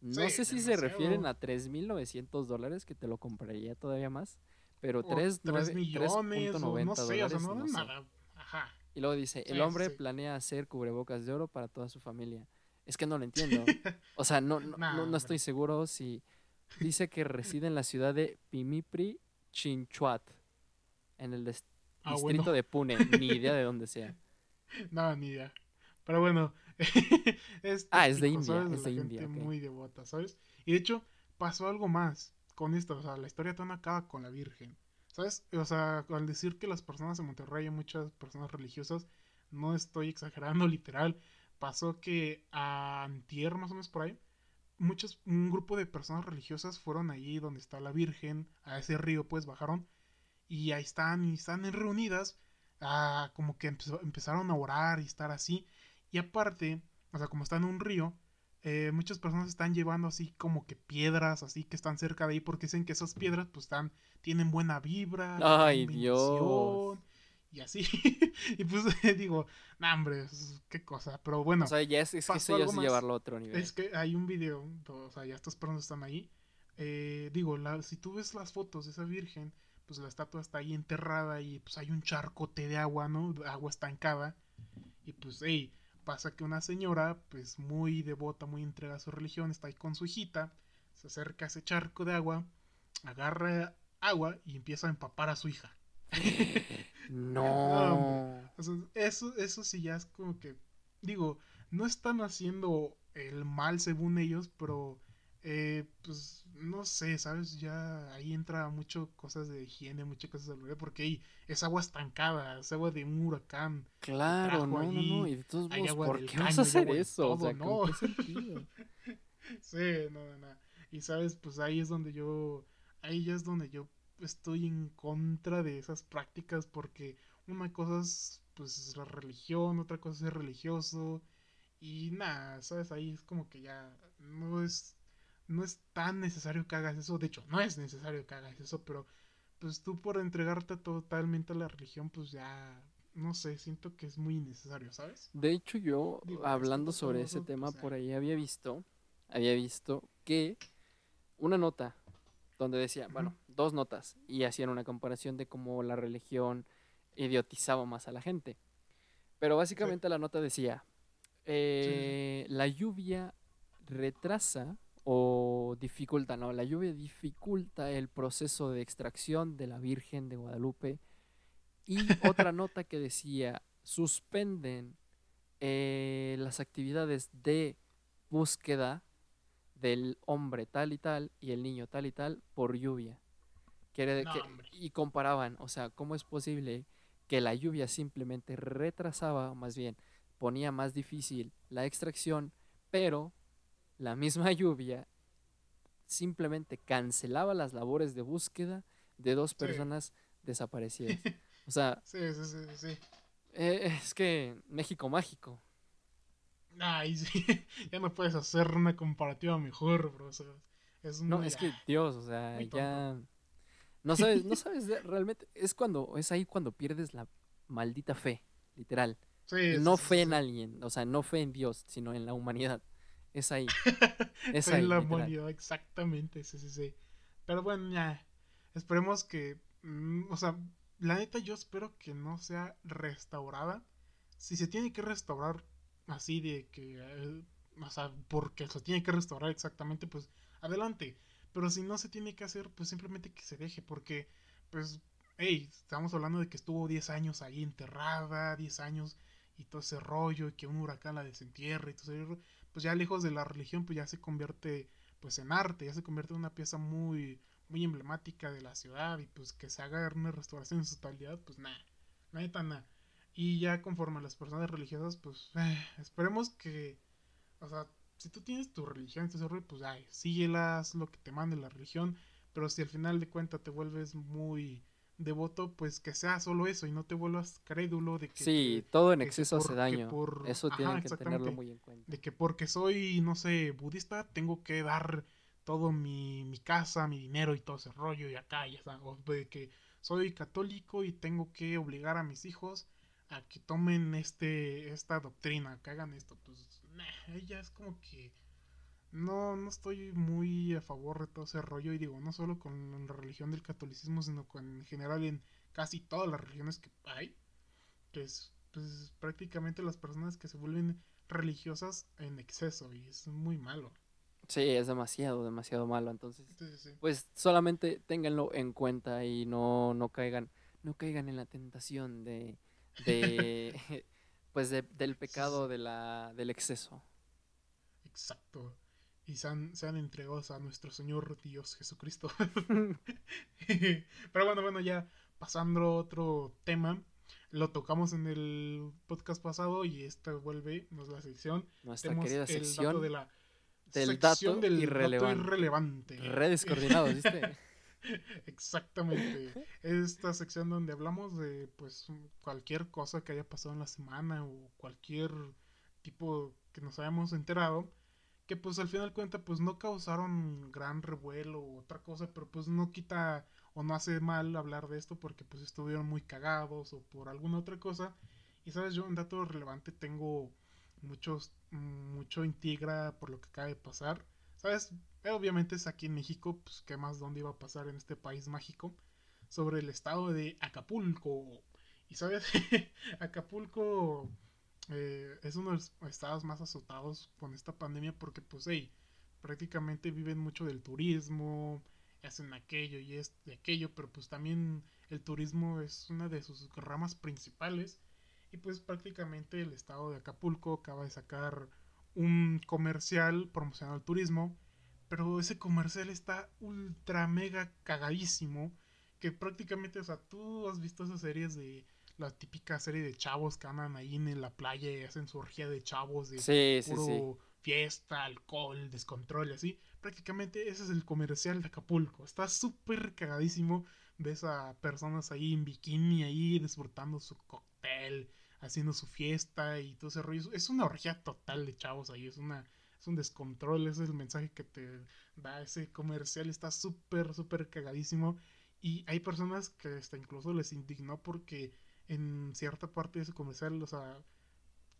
No sé si se refieren a 3.900 dólares, que te lo compraría todavía más. Pero 3, 3 millones, no sé, o sea, no, nada. Ajá. Y luego dice, el hombre planea hacer cubrebocas de oro para toda su familia. Es que no lo entiendo. o sea, no, no, no, estoy seguro si... Dice que reside en la ciudad de Pimipri, Chinchuat, en el ah, distrito de Pune. Ni idea de dónde sea. No, ni idea. Pero bueno, es ah, es de India, es de, India. Muy devota, ¿sabes? Y de hecho, pasó algo más con esto, o sea, la historia tan acaba con la Virgen. ¿Sabes? O sea, al decir que las personas en Monterrey hay muchas personas religiosas, no estoy exagerando, literal. Pasó que a antier, más o menos por ahí, muchos, un grupo de personas religiosas fueron allí donde está la Virgen, a ese río, pues bajaron, y ahí están, y están reunidas, ah, como que empezaron a orar y estar así. Y aparte, o sea, como está en un río, eh, muchas personas están llevando así como que piedras así que están cerca de ahí porque dicen que esas piedras pues están tienen buena vibra ay Dios. y así. Y pues digo nah, hombre qué cosa pero bueno o sea ya es, es que eso ya es llevarlo a otro nivel. Es que hay un video o sea ya estas personas están ahí eh, digo la, si tú ves las fotos de esa virgen pues la estatua está ahí enterrada y pues hay un charcote de agua no agua estancada. Y pues hey pasa que una señora, pues muy devota, muy entregada a su religión, está ahí con su hijita, se acerca a ese charco de agua, agarra agua y empieza a empapar a su hija. no. eso, eso sí ya es como que, digo, no están haciendo el mal según ellos, pero eh, pues no sé, ¿sabes? Ya ahí entra mucho cosas de higiene, muchas cosas de porque ahí es agua estancada, es agua de un huracán. Claro, no, no, no, y de todos modos, ¿por qué vas a hacer eso? o sea, no. sí, no, no, Y sabes, pues ahí es donde yo, ahí ya es donde yo estoy en contra de esas prácticas porque una cosa es pues la religión, otra cosa es ser religioso y nada, sabes, ahí es como que ya no es no es tan necesario que hagas eso. De hecho, no es necesario que hagas eso, pero pues tú por entregarte totalmente a la religión, pues ya, no sé, siento que es muy innecesario, ¿sabes? De hecho, yo, hablando sobre ese tema, por ahí había visto, había visto que una nota donde decía, bueno, dos notas, y hacían una comparación de cómo la religión idiotizaba más a la gente. Pero básicamente la nota decía, eh, la lluvia retrasa o dificulta, no, la lluvia dificulta el proceso de extracción de la Virgen de Guadalupe. Y otra nota que decía, suspenden eh, las actividades de búsqueda del hombre tal y tal y el niño tal y tal por lluvia. Quiere que, y comparaban, o sea, ¿cómo es posible que la lluvia simplemente retrasaba, más bien ponía más difícil la extracción, pero la misma lluvia simplemente cancelaba las labores de búsqueda de dos personas desaparecidas. O sea, sí, sí, sí, sí. Eh, es que México mágico. Ay, sí, ya no puedes hacer una comparativa mejor, bro. es no, es que Dios, o sea, ya no sabes, no sabes realmente es cuando es ahí cuando pierdes la maldita fe, literal. no fe en alguien, o sea, no fe en Dios, sino en la humanidad. Es ahí. Es ahí. la humanidad, exactamente. Sí, sí, sí. Pero bueno, ya. Esperemos que. Mm, o sea, la neta, yo espero que no sea restaurada. Si se tiene que restaurar así de que. Eh, o sea, porque se tiene que restaurar exactamente, pues adelante. Pero si no se tiene que hacer, pues simplemente que se deje. Porque, pues, hey, estamos hablando de que estuvo 10 años ahí enterrada, 10 años y todo ese rollo, y que un huracán la desentierra y todo ese pues ya lejos de la religión, pues ya se convierte pues en arte, ya se convierte en una pieza muy, muy emblemática de la ciudad y pues que se haga una restauración en su totalidad, pues nada, nada, nada. Y ya conforme a las personas religiosas, pues eh, esperemos que, o sea, si tú tienes tu religión, entonces pues ay, síguelas, lo que te mande la religión, pero si al final de cuentas te vuelves muy devoto, pues que sea solo eso y no te vuelvas crédulo de que... Sí, todo en exceso hace daño. eso tienen que tenerlo muy en cuenta. De que porque soy, no sé, budista, tengo que dar todo mi, mi casa, mi dinero y todo ese rollo y acá ya está. O de que soy católico y tengo que obligar a mis hijos a que tomen este esta doctrina, que hagan esto. Pues, ella es como que no, no estoy muy a favor de todo ese rollo y digo, no solo con la religión del catolicismo, sino con en general en casi todas las religiones que hay, que es pues, prácticamente las personas que se vuelven religiosas en exceso y es muy malo. Sí, es demasiado, demasiado malo, entonces pues solamente ténganlo en cuenta y no, no caigan, no caigan en la tentación de, de pues del pecado de la, del exceso. Exacto y sean, sean entregados a nuestro Señor Dios Jesucristo. Pero bueno, bueno, ya pasando a otro tema. Lo tocamos en el podcast pasado y esta vuelve, no es la sección. Nuestra querida sección de la del, dato, del irrelevante. dato irrelevante. Redes coordinadas, ¿viste? Exactamente. Esta sección donde hablamos de pues cualquier cosa que haya pasado en la semana o cualquier tipo que nos hayamos enterado que pues al final cuenta pues no causaron gran revuelo o otra cosa, pero pues no quita o no hace mal hablar de esto porque pues estuvieron muy cagados o por alguna otra cosa. Y sabes, yo un dato relevante tengo muchos, mucho integra por lo que acaba de pasar. Sabes, obviamente es aquí en México, pues qué más dónde iba a pasar en este país mágico. Sobre el estado de Acapulco. Y sabes, Acapulco eh, es uno de los estados más azotados con esta pandemia porque pues, hey, prácticamente viven mucho del turismo, hacen aquello y es de aquello, pero pues también el turismo es una de sus ramas principales y pues prácticamente el estado de Acapulco acaba de sacar un comercial promocionando el turismo, pero ese comercial está ultra mega cagadísimo, que prácticamente, o sea, tú has visto esas series de la típica serie de chavos que andan ahí en la playa y hacen su orgía de chavos de puro fiesta, alcohol, descontrol así. Prácticamente ese es el comercial de Acapulco. Está súper cagadísimo. Ves a personas ahí en bikini ahí disfrutando su cóctel, haciendo su fiesta y todo ese rollo. Es una orgía total de chavos ahí. Es una es un descontrol. Ese es el mensaje que te da ese comercial. Está súper, súper cagadísimo. Y hay personas que hasta incluso les indignó porque en cierta parte de ese comercial, o sea,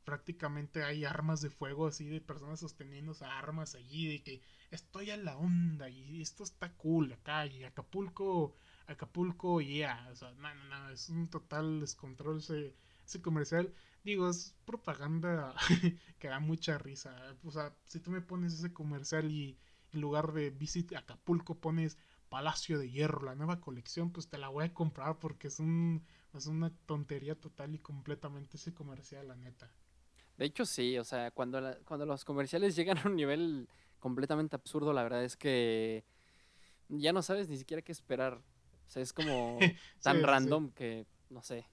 prácticamente hay armas de fuego así de personas sosteniendo armas allí de que estoy a la onda y esto está cool acá y Acapulco Acapulco yeah. o sea no no no es un total descontrol ese, ese comercial digo es propaganda que da mucha risa o sea si tú me pones ese comercial y en lugar de Visit Acapulco pones Palacio de Hierro la nueva colección pues te la voy a comprar porque es un es una tontería total y completamente ese comercial la neta de hecho, sí, o sea, cuando, cuando los comerciales llegan a un nivel completamente absurdo, la verdad es que ya no sabes ni siquiera qué esperar. O sea, es como tan random que, no sé.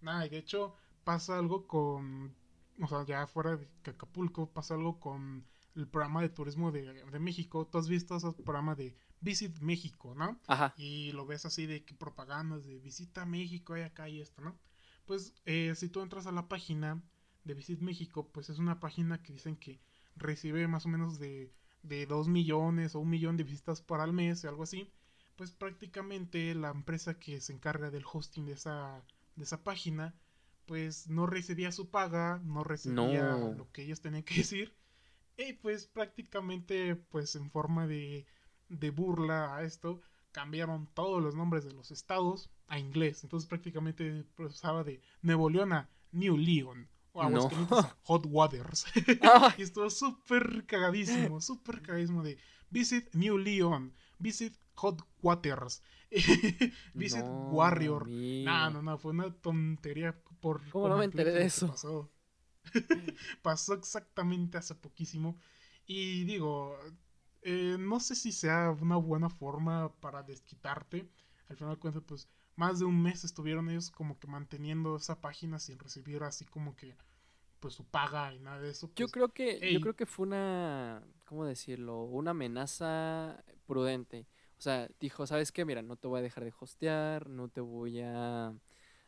Nada, y de hecho pasa algo con, o sea, ya fuera de Acapulco, pasa algo con el programa de turismo de, México. Tú has visto ese programa de Visit México, ¿no? Ajá. Y lo ves así de que propagandas de visita México y acá y esto, ¿no? Pues eh, si tú entras a la página de Visit México, pues es una página que dicen que recibe más o menos de, de 2 millones o un millón de visitas por al mes, o algo así. Pues prácticamente la empresa que se encarga del hosting de esa, de esa página, pues no recibía su paga, no recibía lo que ellos tenían que decir. Y pues prácticamente, pues en forma de, de burla a esto, cambiaron todos los nombres de los estados a inglés. Entonces prácticamente pasaba de Nuevo León a New Leon o Hot Waters. Y estuvo súper cagadísimo, súper cagadísimo de Visit New Leon, Visit Hot Waters, Visit Warrior. No, no, no, fue una tontería por... ¿Cómo no me enteré de eso? Pasó. pasó exactamente hace poquísimo. Y digo, eh, no sé si sea una buena forma para desquitarte. Al final de cuentas, pues más de un mes estuvieron ellos como que manteniendo esa página sin recibir así como que pues su paga y nada de eso. yo pues, creo que yo creo que fue una ¿cómo decirlo? una amenaza prudente. O sea, dijo, "¿Sabes qué? Mira, no te voy a dejar de hostear, no te voy a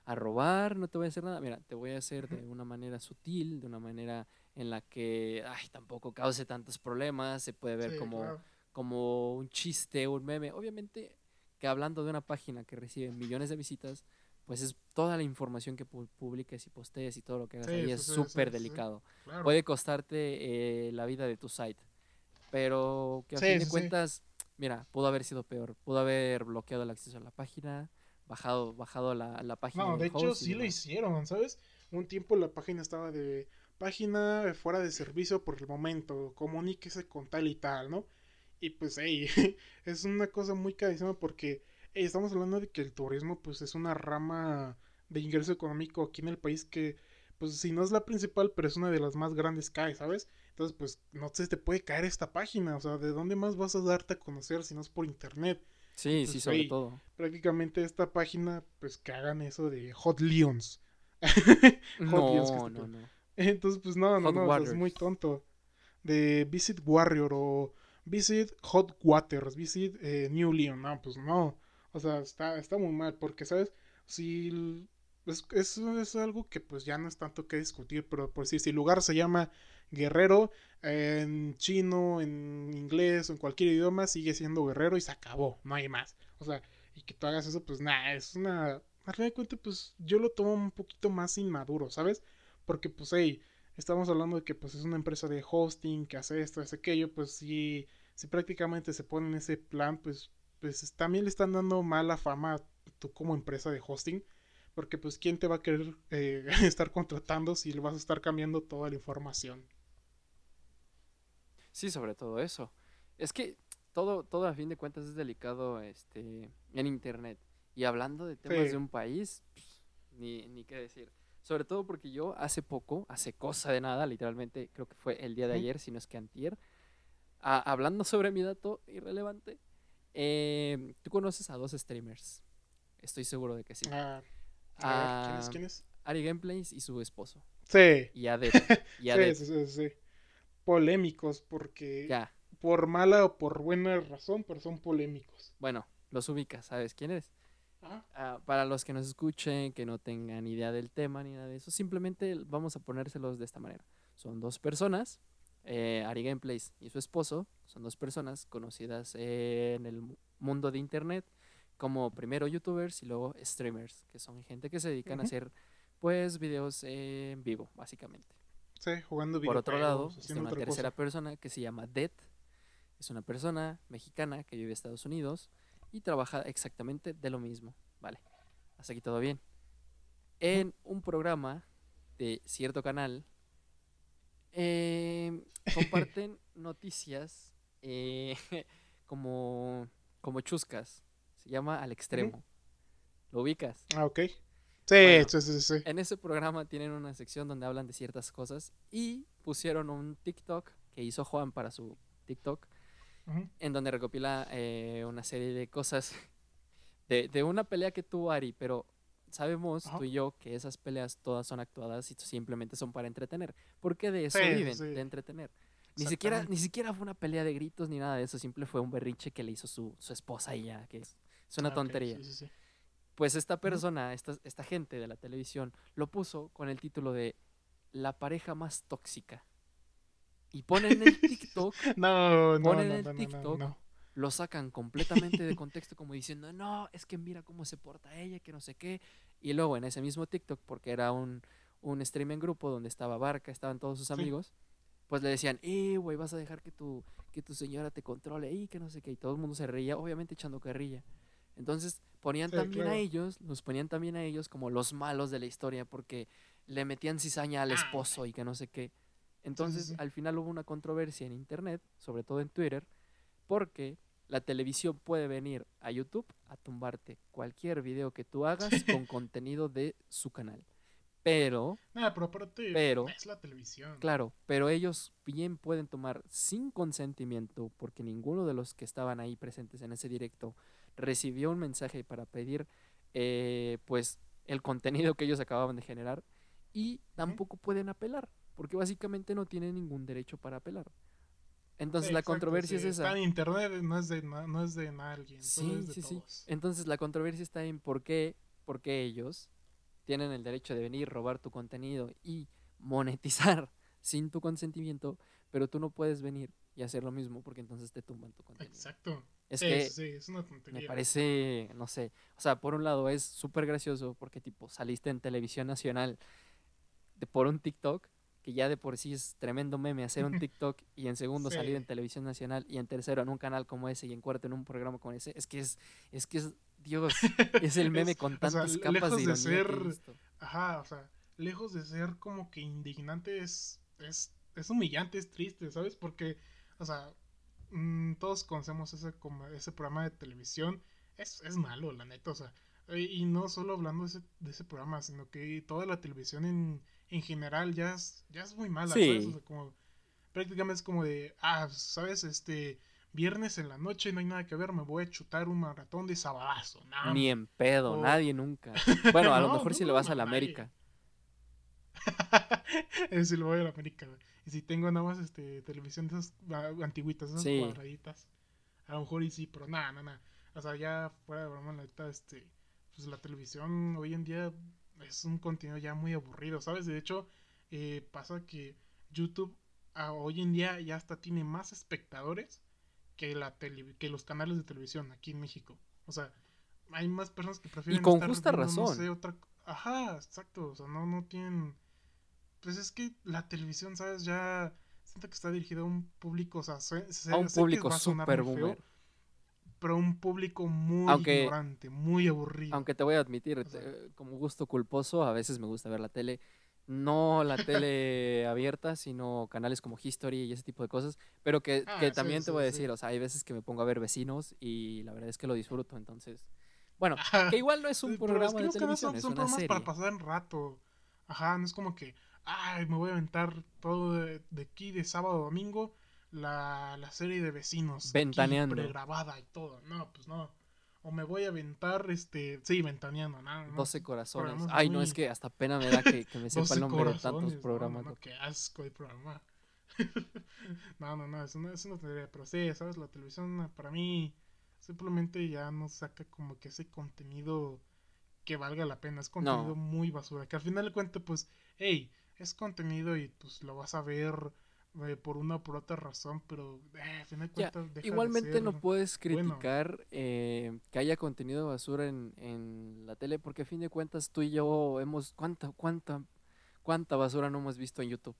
a robar, no te voy a hacer nada. Mira, te voy a hacer de una manera sutil, de una manera en la que ay, tampoco cause tantos problemas, se puede ver como como un chiste, un meme. Obviamente que hablando de una página que recibe millones de visitas, pues es toda la información que publiques y postees y todo lo que hagas ahí es súper delicado. Puede costarte eh, la vida de tu site, pero que a fin de cuentas, mira, pudo haber sido peor. Pudo haber bloqueado el acceso a la página, bajado, bajado la, la página. No, de hecho sí lo hicieron, ¿sabes? Un tiempo la página estaba de página fuera de servicio por el momento, comuníquese con tal y tal, ¿no? Y pues, hey, es una cosa muy carísima porque estamos hablando de que el turismo, pues, es una rama de ingreso económico aquí en el país que, pues, si no es la principal, pero es una de las más grandes que hay, ¿sabes? Entonces, pues, no sé, te puede caer esta página, o sea, ¿de dónde más vas a darte a conocer si no es por internet? Sí, sí, sobre todo. Prácticamente esta página, pues, que hagan eso de Hot Leons. no, no, no. Entonces, pues, no, no, no, es muy tonto. De Visit Warrior o Visit Hot Waters, Visit eh, New Leon. No, pues no. O sea, está, está muy mal porque, ¿sabes? Si es, es, algo que pues ya no es tanto que discutir, pero por si, si el lugar se llama Guerrero, en chino, en inglés, en cualquier idioma, sigue siendo Guerrero y se acabó, no hay más. O sea, y que tú hagas eso, pues nada, es una... A fin de cuentas, pues yo lo tomo un poquito más inmaduro, ¿sabes? Porque pues, hey, estamos hablando de que pues es una empresa de hosting que hace esto, hace aquello, pues si, si prácticamente se pone en ese plan, pues, pues también le están dando mala fama a tú como empresa de hosting, porque pues quién te va a querer eh, estar contratando si le vas a estar cambiando toda la información. Sí, sobre todo eso. Es que todo, todo a fin de cuentas es delicado este, en internet. Y hablando de temas de un país, ni, ni qué decir. Sobre todo porque yo hace poco, hace cosa de nada, literalmente creo que fue el día de ayer, si no es que antier, hablando sobre mi dato irrelevante, eh, tú conoces a dos streamers. Estoy seguro de que sí. Ah, a, ¿quién, es, Ari Gameplays y su esposo. Sí. Y a Y a sí, sí, sí, Polémicos porque... Ya. Por mala o por buena razón, pero son polémicos. Bueno, los ubicas, ¿sabes quién eres? Ah, para los que nos escuchen, que no tengan idea del tema ni nada de eso, simplemente vamos a ponérselos de esta manera. Son dos personas, eh, Ari Gameplays y su esposo, son dos personas conocidas en el mundo de internet como primero youtubers y luego streamers, que son gente que se dedican a hacer pues videos en vivo, básicamente. Sí, jugando Por otro lado, está una tercera persona que se llama Dead. Es una persona mexicana que vive en Estados Unidos y trabaja exactamente de lo mismo. Vale, hasta aquí todo bien. En un programa de cierto canal em, comparten noticias eh, como, como chuscas. Se llama Al Extremo. ¿Lo ubicas? Ah, ok. Sí, sí, sí, sí. En ese programa tienen una sección donde hablan de ciertas cosas y pusieron un TikTok que hizo Juan para su TikTok en donde recopila eh, una serie de cosas de, de, una pelea que tuvo Ari, pero sabemos tú y yo que esas peleas todas son actuadas y simplemente son para entretener, porque de eso viven, de entretener. Ni siquiera, ni siquiera fue una pelea de gritos ni nada de eso, simple fue un berrinche que le hizo su, su esposa y ya, que es, una ah, tontería. Pues esta persona, esta, esta gente de la televisión, lo puso con el título de La pareja más tóxica y ponen el TikTok, no, no, ponen el TikTok, lo sacan completamente de contexto como diciendo, no, es que mira cómo se porta ella, que no sé qué. Y luego en ese mismo TikTok, porque era un, un stream en grupo donde estaba Barca, estaban todos sus amigos, pues le decían, eh, güey, vas a dejar que tu, que tu señora te controle, y que no sé qué. Y todo el mundo se reía, obviamente echando carrilla. Entonces ponían también a ellos, los ponían también a ellos como los malos de la historia porque le metían cizaña al ah, esposo y que no sé qué. Entonces, al final hubo una controversia en Internet, sobre todo en Twitter, porque la televisión puede venir a YouTube a tumbarte cualquier video que tú hagas con contenido de su canal. Pero, pero, es la televisión. Claro, pero ellos bien pueden tomar sin consentimiento, porque ninguno de los que estaban ahí presentes en ese directo recibió un mensaje para pedir, eh, pues, el contenido que ellos acababan de generar, y tampoco pueden apelar porque básicamente no tiene ningún derecho para apelar. Entonces la controversia es esa. Está en internet, no es de, no es de alguien. Sí, sí, sí. Entonces la controversia está en por qué, por qué ellos tienen el derecho de venir, robar tu contenido y monetizar sin tu consentimiento, pero tú no puedes venir y hacer lo mismo porque entonces te tumban tu contenido. Exacto. Es que sí, es una tontería. me parece, no sé, o sea, por un lado es súper gracioso porque tipo saliste en televisión nacional de, por un TikTok que ya de por sí es tremendo meme hacer un TikTok y en segundo salir en televisión nacional y en tercero en un canal como ese y en cuarto en un programa como ese, es que es, es que es, Dios, es el meme con tantas capas de, ser, Ajá, o sea, lejos de ser como que indignante es, es, es humillante, es triste, ¿sabes? Porque, o sea, mm, todos conocemos ese, como ese programa de televisión, es, es malo, la neta, o sea, y no solo hablando de ese, de ese programa, sino que toda la televisión en en general ya es, ya es muy mala, ¿sabes? como, prácticamente es como de, ah, ¿sabes? Este, viernes en la noche no hay nada que ver, me voy a chutar un maratón de sabadazo. Ni en pedo, nadie nunca. Bueno, a lo mejor si lo vas a la América. si lo voy a la América, Y si tengo nada más este, televisión de esas ah, antiguitas, esas cuadraditas. A lo mejor y sí, pero nada, nada, nada. O sea, ya fuera de broma, la este, pues la televisión hoy en día es un contenido ya muy aburrido, ¿sabes? De hecho, eh, pasa que YouTube hoy en día ya hasta tiene más espectadores que, la que los canales de televisión aquí en México. O sea, hay más personas que prefieren... Y con justa razón. Ajá, exacto. O sea, no, no tienen... Pues es que la televisión, ¿sabes? Ya siento que está dirigida a un público, o sea, a un público súper boomer pero un público muy ignorante, muy aburrido. Aunque te voy a admitir, como gusto culposo, a veces me gusta ver la tele no la tele abierta, sino canales como History y ese tipo de cosas. Pero que, Ah, que sí, también te voy a sí. decir, o sea, hay veces que me pongo a ver vecinos y la verdad es que lo disfruto, entonces. Bueno, que igual no es un programa que de televisión, son, es son una programas serie. para pasar el rato. Ajá, no es como que, ay, me voy a aventar todo de, de aquí de sábado a domingo la, la serie de vecinos. Ventaneando. pregrabada y todo. No, pues no. O me voy a aventar, este, sí, ventaneando, ¿no? no 12 corazones. programas Ay, no, es que hasta pena me da que, que me sepa 12 el nombre de tantos no, programas. No, no, qué asco de programa. no, no, no, eso no, eso no tendría. Pero sí, ¿sabes? La televisión para mí simplemente ya no saca como que ese contenido que valga la pena. Es contenido muy basura. Que al final de cuentas, pues, hey, es contenido y pues lo vas a ver eh, por una o por otra razón, pero eh, final de Ya, cuentas de Igualmente no puedes bueno. criticar eh, que haya contenido basura en, en la tele, porque a fin de cuentas tú y yo hemos... ¿Cuánta, cuánta, cuánta basura no hemos visto en YouTube?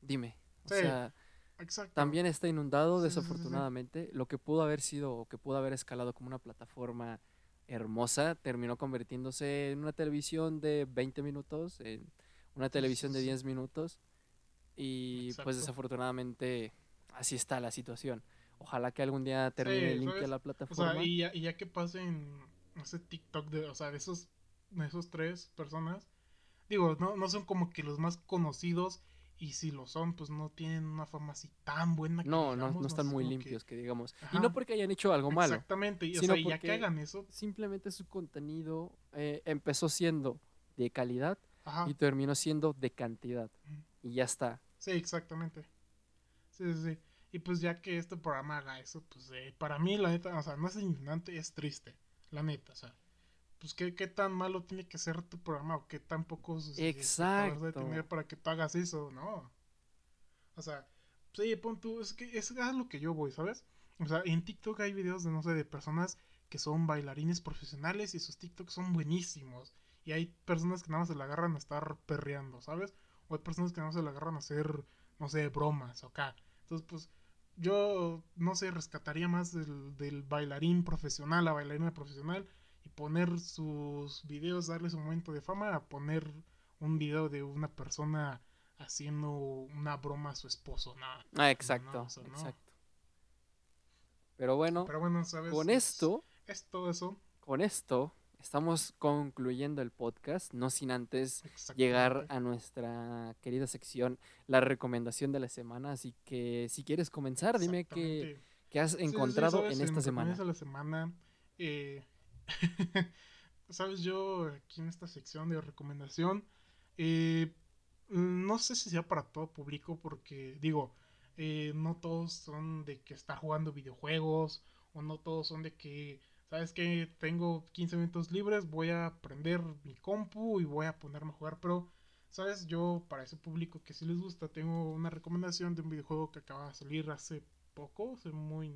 Dime. O Sí, sea, Exacto. también está inundado, Sí, sí, desafortunadamente. Lo que pudo haber sido o que pudo haber escalado como una plataforma hermosa, terminó convirtiéndose en una televisión de 20 minutos, en una televisión de sí. 10 minutos. Y Exacto. pues desafortunadamente así está la situación. Ojalá que algún día termine Sí, limpia la O plataforma. sea, y ya, y ya que pasen ese TikTok de, o sea, de esos, de esos tres personas, digo, no, no son como que los más conocidos, y si lo son, pues no tienen una fama así tan buena que no, no, digamos, no están es muy que- limpios, que digamos. Y no porque hayan hecho algo malo. Exactamente, y, o sea, ya que hagan eso, Simplemente su contenido eh, empezó siendo de calidad ajá, y terminó siendo de cantidad. Y ya está. sí, exactamente. Sí, sí, sí. Y pues ya que este programa haga eso, pues eh, para mí, la neta, o sea, no es indignante, es triste, la neta, o sea. Pues ¿qué, qué tan malo tiene que ser tu programa o qué tan pocos este, debe Exacto. tener para que tú hagas eso, ¿no? O sea, sí, pon tú, es que es a lo que yo voy, ¿sabes? O sea, en TikTok hay videos de, no sé, de personas que son bailarines profesionales y sus TikToks son buenísimos. Y hay personas que nada más se la agarran a estar perreando, ¿sabes? O hay personas que nada más se la agarran a hacer, no sé, bromas o acá. Entonces, pues, yo, no sé, rescataría más del, del bailarín profesional a bailarina profesional y poner sus videos, darle su momento de fama, a poner un video de una persona haciendo una broma a su esposo. Nada. Ah, exacto. no, o sea, no. exacto. Pero bueno, Pero bueno, ¿sabes? con Es- esto, Es todo eso. con esto, estamos concluyendo el podcast, no sin antes llegar a nuestra querida sección, la recomendación de la semana. Así que si quieres comenzar, dime qué, qué has Sí, sí, encontrado ¿sabes? en esta semana. la semana. eh, Sabes, yo aquí en esta sección de recomendación, eh, no sé si sea para todo público, porque digo, eh, no todos son de que estar jugando videojuegos, o no todos son de que, sabes que tengo 15 minutos libres, voy a prender mi compu y voy a ponerme a jugar, pero, sabes, yo para ese público que sí les gusta, tengo una recomendación de un videojuego que acaba de salir hace poco, hace muy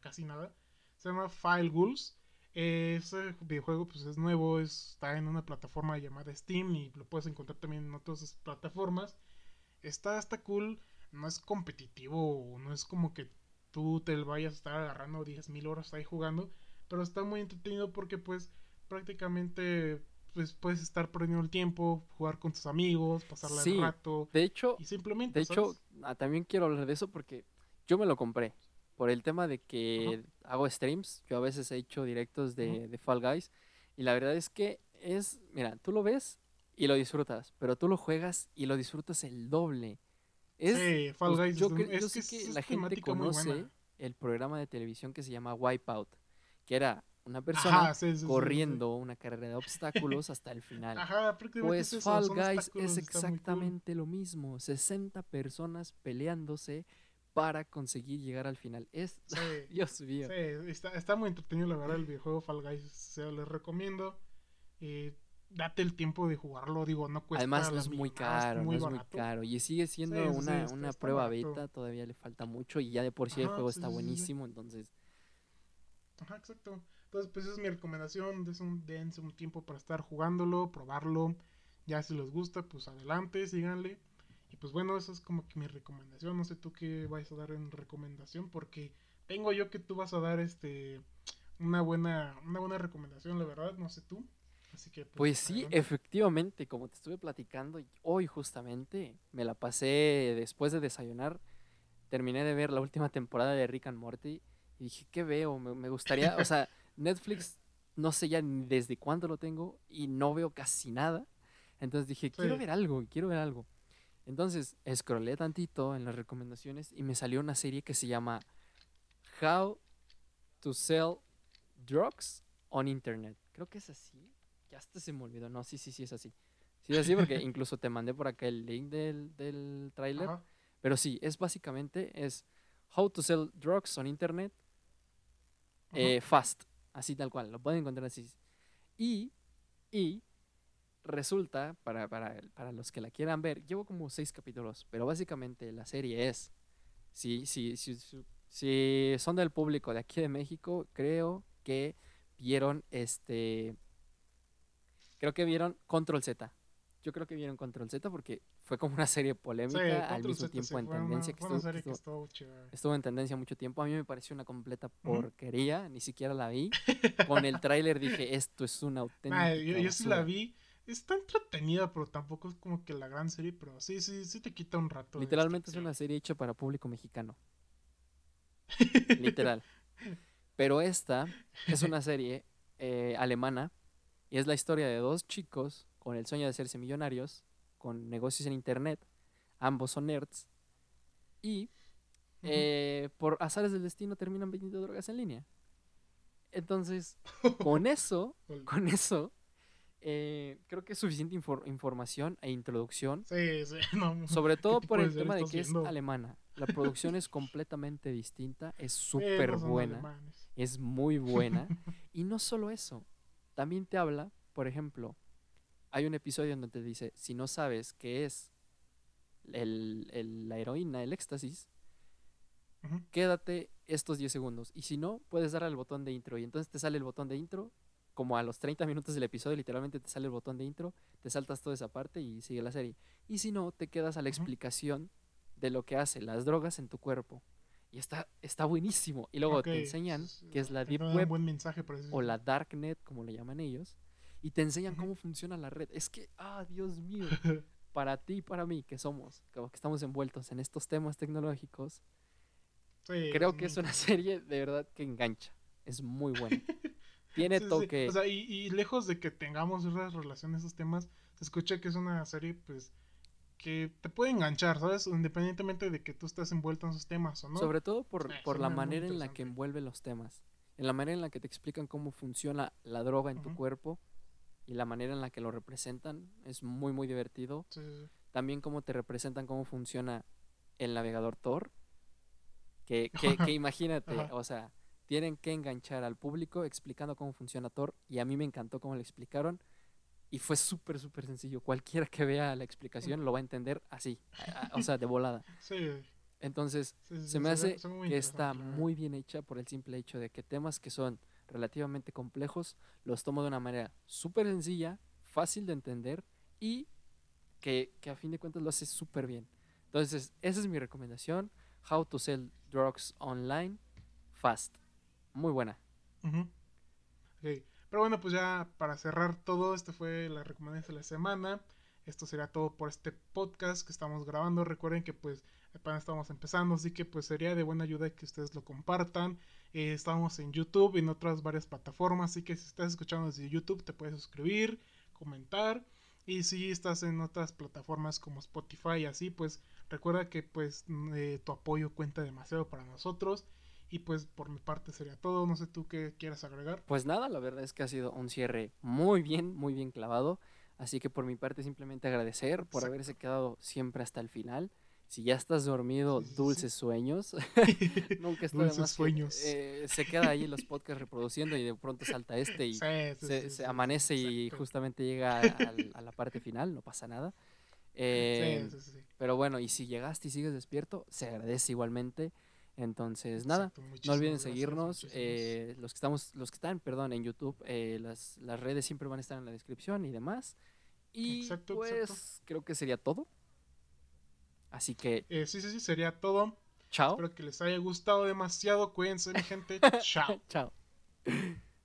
casi nada. Se llama File Ghouls. Ese videojuego pues es nuevo, es- está en una plataforma llamada Steam y lo puedes encontrar también en otras plataformas. Está, está cool, no es competitivo, no es como que tú te vayas a estar agarrando 10.000 horas ahí jugando, pero está muy entretenido porque pues prácticamente pues puedes estar perdiendo el tiempo, jugar con tus amigos, pasarle Sí, el rato De hecho, y simplemente, de hecho, ah, también quiero hablar de eso porque yo me lo compré. Por el tema de que hago streams, yo a veces he hecho directos de, de Fall Guys. Y la verdad es que es, mira, tú lo ves y lo disfrutas, pero tú lo juegas y lo disfrutas el doble. Es, sí, Fall pues, Guys yo, es, cre- es yo que es- que la gente conoce el programa de televisión que se llama Wipeout, que era una persona Ajá, sí, sí, sí, sí, sí. corriendo una carrera de obstáculos hasta el final. Ajá, Pues es Fall Guys es muy cool. exactamente lo mismo. 60 personas peleándose para conseguir llegar al final. Es, Dios mío. sí, está, está muy entretenido la verdad el videojuego Fall Guys, se les recomiendo. Eh, date el tiempo de jugarlo, digo, no cuesta Además no es muy caro, no es muy caro. Y sigue siendo Sí, sí, sí, una, está- una está prueba barato. beta, todavía le falta mucho y ya de por sí el juego sí, está buenísimo, entonces Ajá, exacto. Entonces, pues esa es mi recomendación, dense un, dense un tiempo para estar jugándolo, probarlo. Ya si les gusta, pues adelante, síganle. Y pues bueno, esa es como que mi recomendación. No sé tú qué vais a dar en recomendación, porque tengo yo que tú vas a dar este una buena, una buena recomendación, la verdad, no sé tú. Así que, pues, pues sí, efectivamente, como te estuve platicando, hoy justamente me la pasé después de desayunar, terminé de ver la última temporada de Rick and Morty y dije, ¿qué veo? Me, me gustaría, o sea, Netflix no sé ya ni desde cuándo lo tengo y no veo casi nada. Entonces dije, quiero ver algo, quiero ver algo. Entonces, scrollé tantito en las recomendaciones y me salió una serie que se llama How to Sell Drugs on Internet. Creo que es así. Ya hasta se me olvidó. No, sí, sí, sí, es así. Sí, es así porque incluso te mandé por acá el link del, del tráiler. Pero sí, es básicamente es How to Sell Drugs on Internet eh, Fast. Así tal cual. Lo pueden encontrar así. Y, y resulta, para, para, para, los que la quieran ver, llevo como seis capítulos, pero básicamente la serie es, si, si, si, si son del público de aquí de México, creo que vieron este, creo que vieron Control Z. Yo creo que vieron Control Z porque fue como una serie polémica al mismo tiempo en tendencia. que, estuvo, estuvo, en tendencia mucho tiempo. A mí me pareció una completa porquería, ni siquiera la vi. Con el tráiler dije, esto es una auténtica. yo, yo sí la vi está entretenida, pero tampoco es como que la gran serie, pero sí, sí, sí te quita un rato. Literalmente es una serie hecha para público mexicano. Literal. Pero esta es una serie eh, alemana y es la historia de dos chicos con el sueño de hacerse millonarios, con negocios en internet, ambos son nerds, y eh, por azares del destino terminan vendiendo drogas en línea. Entonces, con eso, con eso, eh, creo que es suficiente información e introducción. Sí, sí. sobre todo por el tema de que es alemana. La producción es completamente distinta, es súper buena, es muy buena. y no solo eso, también te habla, por ejemplo, hay un episodio en donde te dice, si no sabes qué es la heroína, el éxtasis, quédate estos 10 segundos. Y si no, puedes dar al botón de intro. Y entonces te sale el botón de intro como a los 30 minutos del episodio, literalmente te sale el botón de intro, te saltas toda esa parte y sigue la serie. Y si no, te quedas a la explicación de lo que hace las drogas en tu cuerpo. Y está, está buenísimo. Y luego te enseñan que es la Deep Web o la Darknet, como le llaman ellos. Y te enseñan cómo funciona la red. Es que, ah, Dios mío, para ti y para mí, que somos, que estamos envueltos en estos temas tecnológicos, creo que es una serie de verdad que engancha. Es muy buena. Tiene toque. O sea, y, lejos de que tengamos esas relaciones, esos temas, se escucha que es una serie, pues, que te puede enganchar, ¿sabes? Independientemente de que tú estés envuelto en esos temas o no. Sobre todo por, por la manera en la que envuelve los temas. En la manera en la que te explican cómo funciona la droga en tu cuerpo y la manera en la que lo representan es muy, muy divertido. También cómo te representan cómo funciona el navegador Tor. Que, que, que imagínate, o sea, tienen que enganchar al público explicando cómo funciona Thor y a mí me encantó cómo lo explicaron y fue súper, súper sencillo. Cualquiera que vea la explicación lo va a entender así, o sea, de volada. Sí. Entonces, se me hace que está muy bien hecha por el simple hecho de que temas que son relativamente complejos los tomo de una manera súper sencilla, fácil de entender y que, que a fin de cuentas lo hace súper bien. Entonces, esa es mi recomendación. How to Sell Drugs Online Fast muy buena. Pero bueno, pues ya para cerrar todo, esta fue la recomendación de la semana. Esto será todo por este podcast que estamos grabando. Recuerden que pues apenas estamos empezando, así que pues sería de buena ayuda que ustedes lo compartan. Eh, estamos en YouTube y en otras varias plataformas, así que si estás escuchando desde YouTube te puedes suscribir, comentar. Y si estás en otras plataformas como Spotify y así, pues recuerda que pues eh, tu apoyo cuenta demasiado para nosotros. Y pues por mi parte sería todo. No sé tú qué quieras agregar. Pues nada, la verdad es que ha sido un cierre muy bien, muy bien clavado. Así que por mi parte simplemente agradecer por haberse quedado siempre hasta el final. Si ya estás dormido, dulces sueños. Nunca está dulces sueños. Eh, se queda ahí los podcasts reproduciendo y de pronto salta este y se, amanece y justamente llega a, la parte final, no pasa nada. Eh, pero bueno, y si llegaste y sigues despierto, se agradece igualmente. Entonces, nada, no olviden seguirnos. Eh, los que estamos, los que están, perdón, en YouTube, las, las, redes siempre van a estar en la descripción y demás. Y pues creo que sería todo. Así que. Eh, sí, sí, sí, sería todo. Chao. Espero que les haya gustado demasiado. Cuídense, mi gente. Chao. Chao.